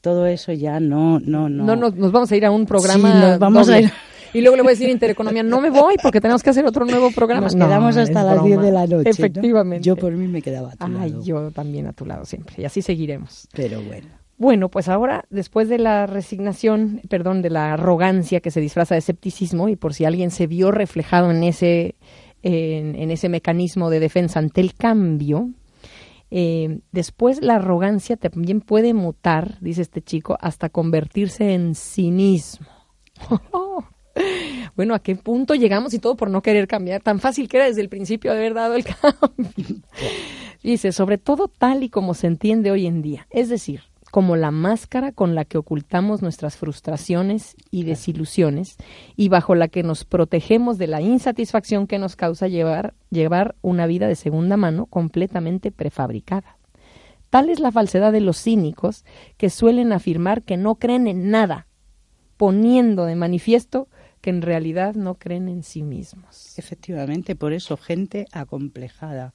todo eso ya no, no, no. No, nos, vamos a ir a un programa. nos vamos a ir. Y luego le voy a decir Intereconomía, no me voy porque tenemos que hacer otro nuevo programa. Nos quedamos hasta las 10 de la noche. Efectivamente. Yo por mí me quedaba a tu Ay, yo también a tu lado siempre. Y así seguiremos. Pero bueno. Bueno, pues ahora, después de la resignación, perdón, de la arrogancia que se disfraza de escepticismo, y por si alguien se vio reflejado en ese, en, en ese mecanismo de defensa ante el cambio, eh, después la arrogancia también puede mutar, dice este chico, hasta convertirse en cinismo. bueno, ¿a qué punto llegamos y todo por no querer cambiar? Tan fácil que era desde el principio haber dado el cambio. dice, sobre todo tal y como se entiende hoy en día. Es decir, como la máscara con la que ocultamos nuestras frustraciones y desilusiones y bajo la que nos protegemos de la insatisfacción que nos causa llevar, llevar una vida de segunda mano completamente prefabricada. Tal es la falsedad de los cínicos que suelen afirmar que no creen en nada, poniendo de manifiesto que en realidad no creen en sí mismos. Efectivamente, por eso gente acomplejada.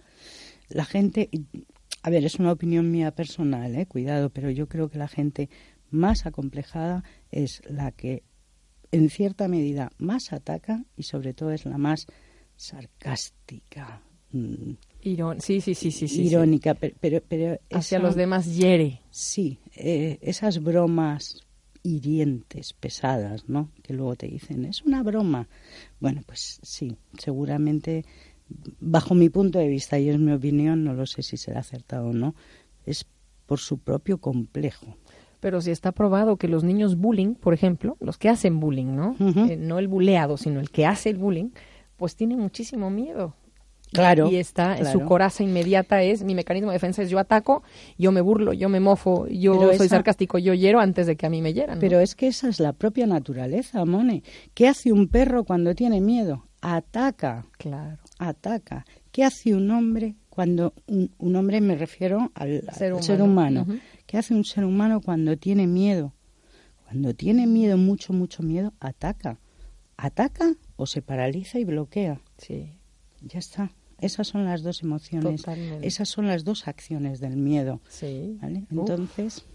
La gente, a ver, es una opinión mía personal, ¿eh? cuidado, pero yo creo que la gente más acomplejada es la que en cierta medida más ataca y sobre todo es la más sarcástica. Mm, sí, sí, sí, sí, sí. Irónica, pero, pero, hacia los demás hiere. Sí, eh, esas bromas hirientes, pesadas, ¿no? Que luego te dicen, es una broma. Bueno, pues sí, seguramente bajo mi punto de vista, y es mi opinión, no lo sé si será acertado o no, es por su propio complejo. Pero si está probado que los niños bullying, por ejemplo, los que hacen bullying, ¿no? Eh, no el buleado, sino el que hace el bullying, pues tienen muchísimo miedo. Claro. Y está, en su coraza inmediata es, mi mecanismo de defensa es yo ataco, yo me burlo, yo me mofo, yo soy sarcástico, yo hiero antes de que a mí me hieran. Pero es que esa es la propia naturaleza, Mone. ¿Qué hace un perro cuando tiene miedo? Ataca. Claro ataca. ¿Qué hace un hombre cuando un, hombre me refiero al, ser humano? ¿Qué hace un ser humano cuando tiene miedo? Cuando tiene miedo, mucho, mucho miedo, ataca. Ataca o se paraliza y bloquea. Sí. Ya está. Esas son las dos emociones. Esas son las dos acciones del miedo. Sí. Entonces.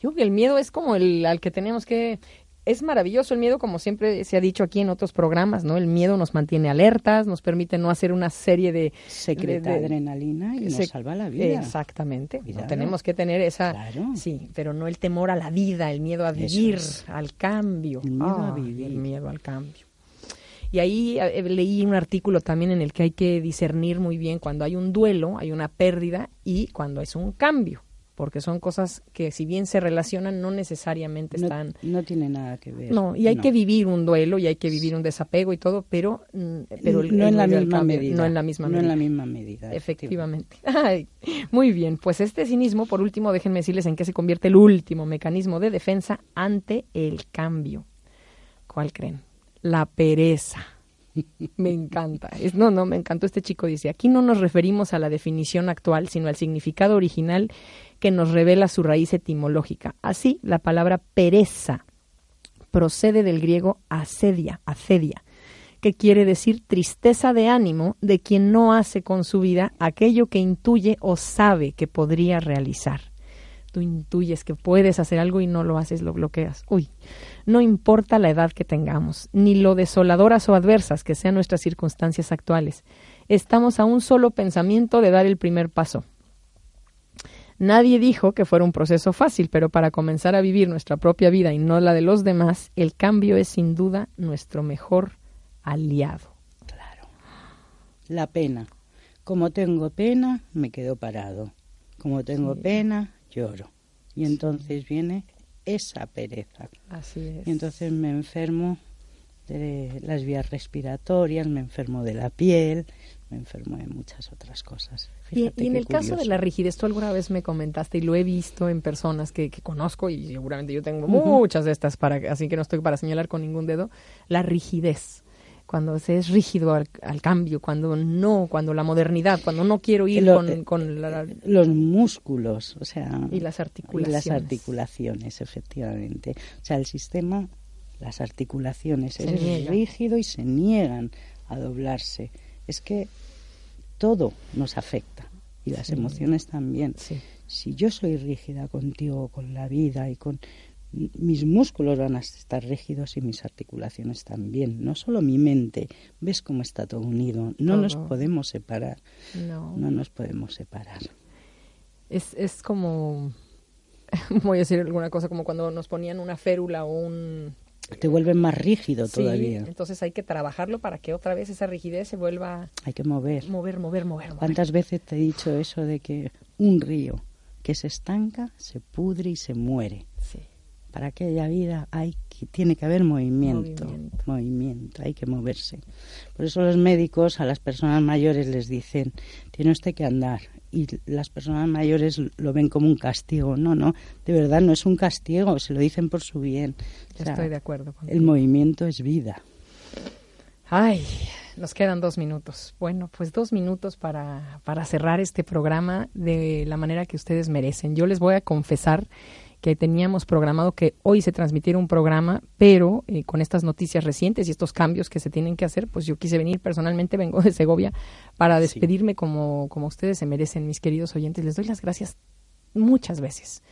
Yo creo que el miedo es como el al que tenemos que es maravilloso el miedo, como siempre se ha dicho aquí en otros programas, ¿no? El miedo nos mantiene alertas, nos permite no hacer una serie de... Secreta adrenalina y nos salva la vida. Exactamente. tenemos que tener esa... Sí, pero no el temor a la vida, el miedo a vivir, al cambio. El miedo a vivir. El miedo al cambio. Y ahí eh, leí un artículo también en el que hay que discernir muy bien cuando hay un duelo, hay una pérdida y cuando es un cambio porque son cosas que si bien se relacionan no necesariamente están no, tiene nada que ver. No y hay que vivir un duelo y hay que vivir un desapego y todo pero mm, pero no en la misma medida no en la misma no medida. en la misma medida efectivamente. Muy bien pues este cinismo por último déjenme decirles en qué se convierte el último mecanismo de defensa ante el cambio. ¿cuál creen? la pereza me encanta. No, no, me encantó este chico. Dice, aquí no nos referimos a la definición actual, sino al significado original que nos revela su raíz etimológica. Así, la palabra pereza procede del griego asedia, acedia, que quiere decir tristeza de ánimo de quien no hace con su vida aquello que intuye o sabe que podría realizar tú intuyes que puedes hacer algo y no lo haces, lo bloqueas. Uy, no importa la edad que tengamos, ni lo desoladoras o adversas que sean nuestras circunstancias actuales. Estamos a un solo pensamiento de dar el primer paso. Nadie dijo que fuera un proceso fácil, pero para comenzar a vivir nuestra propia vida y no la de los demás, el cambio es sin duda nuestro mejor aliado. Claro. La pena. Como tengo pena, me quedo parado. Como tengo pena, lloro. Y entonces viene esa pereza. Así es. Y entonces me enfermo de las vías respiratorias, me enfermo de la piel, me enfermo de muchas otras cosas. y, en el caso de la rigidez, tú alguna vez me comentaste y lo he visto en personas que, conozco y seguramente yo tengo muchas de estas, para, así que no estoy para señalar con ningún dedo, la rigidez cuando se es rígido al, cambio, cuando no, cuando la modernidad, cuando no quiero ir con, los músculos, o sea, y las articulaciones. Y las articulaciones, efectivamente. O sea, el sistema, las articulaciones es rígido y se niegan a doblarse. Es que todo nos afecta y las emociones también. Si yo soy rígida contigo, con la vida y con mis músculos van a estar rígidos y mis articulaciones también. No solo mi mente. ¿Ves cómo está todo unido? No nos podemos separar. No. No nos podemos separar. Es, es como, voy a decir alguna cosa, como cuando nos ponían una férula o un... Te vuelve más rígido todavía. Entonces hay que trabajarlo para que otra vez esa rigidez se vuelva... Hay que mover. Mover, mover, mover. ¿Cuántas veces te he dicho eso de que un río que se estanca, se pudre y se muere? Sí para que haya vida hay que, tiene que haber movimiento, movimiento, hay que moverse. Por eso los médicos a las personas mayores les dicen, tiene usted que andar. Y las personas mayores lo ven como un castigo. No, no, de verdad no es un castigo, se lo dicen por su bien. Estoy de acuerdo. El movimiento es vida. Ay, nos quedan dos minutos. Bueno, pues dos minutos para, para cerrar este programa de la manera que ustedes merecen. Yo les voy a confesar que teníamos programado que hoy se transmitiera un programa, pero eh, con estas noticias recientes y estos cambios que se tienen que hacer, pues yo quise venir. Personalmente, vengo de Segovia, para despedirme como, como ustedes se merecen, mis queridos oyentes. Les doy las gracias muchas veces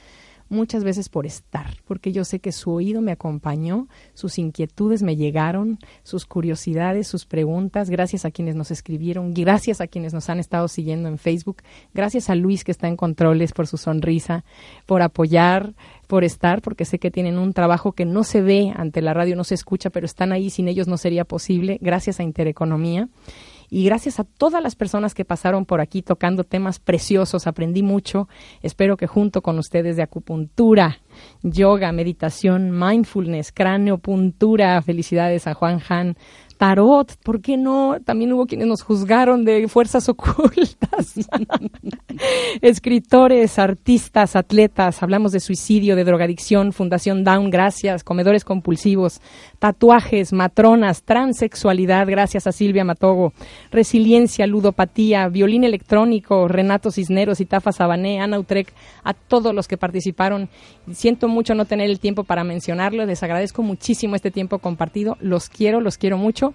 muchas veces por estar, porque yo sé que su oído me acompañó, sus inquietudes me llegaron, sus curiosidades, sus preguntas, gracias a quienes nos escribieron, gracias a quienes nos han estado siguiendo en Facebook, gracias a Luis que está en controles por su sonrisa, por apoyar, por estar, porque sé que tienen un trabajo que no se ve ante la radio, no se escucha, pero están ahí, sin ellos no sería posible, gracias a Intereconomía y gracias a todas las personas que pasaron por aquí tocando temas preciosos, aprendí mucho. Espero que junto con ustedes de acupuntura, yoga, meditación, mindfulness, puntura, felicidades a Juan Han, tarot, ¿por qué no? También hubo quienes nos juzgaron de fuerzas ocultas. Escritores, artistas, atletas, hablamos de suicidio, de drogadicción, Fundación Down, gracias, comedores compulsivos, tatuajes, matronas, transexualidad, gracias a Silvia Matogo, resiliencia, ludopatía, violín electrónico, Renato Cisneros, Itafa Sabané, Ana Utrec, a todos los que participaron. Siento mucho no tener el tiempo para mencionarlo, les agradezco muchísimo este tiempo compartido, los quiero, los quiero mucho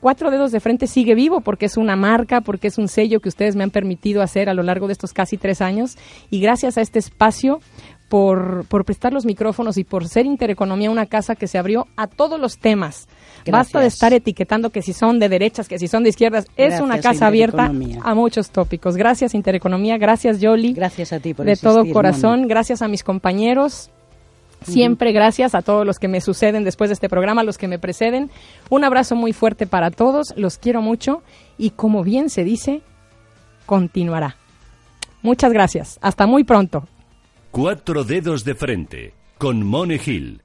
Cuatro Dedos de Frente sigue vivo porque es una marca, porque es un sello que ustedes me han permitido hacer a lo largo de estos casi tres años. Y gracias a este espacio por, por prestar los micrófonos y por ser Intereconomía una casa que se abrió a todos los temas. Basta de estar etiquetando que si son de derechas, que si son de izquierdas. Es una casa abierta a muchos tópicos. Gracias Intereconomía, gracias Yoli. Gracias a ti por De todo corazón, gracias a mis compañeros Siempre gracias a todos los que me suceden después de este programa, los que me preceden. Un abrazo muy fuerte para todos, los quiero mucho y como bien se dice, continuará. Muchas gracias, hasta muy pronto. Cuatro dedos de frente, con Mone Gil.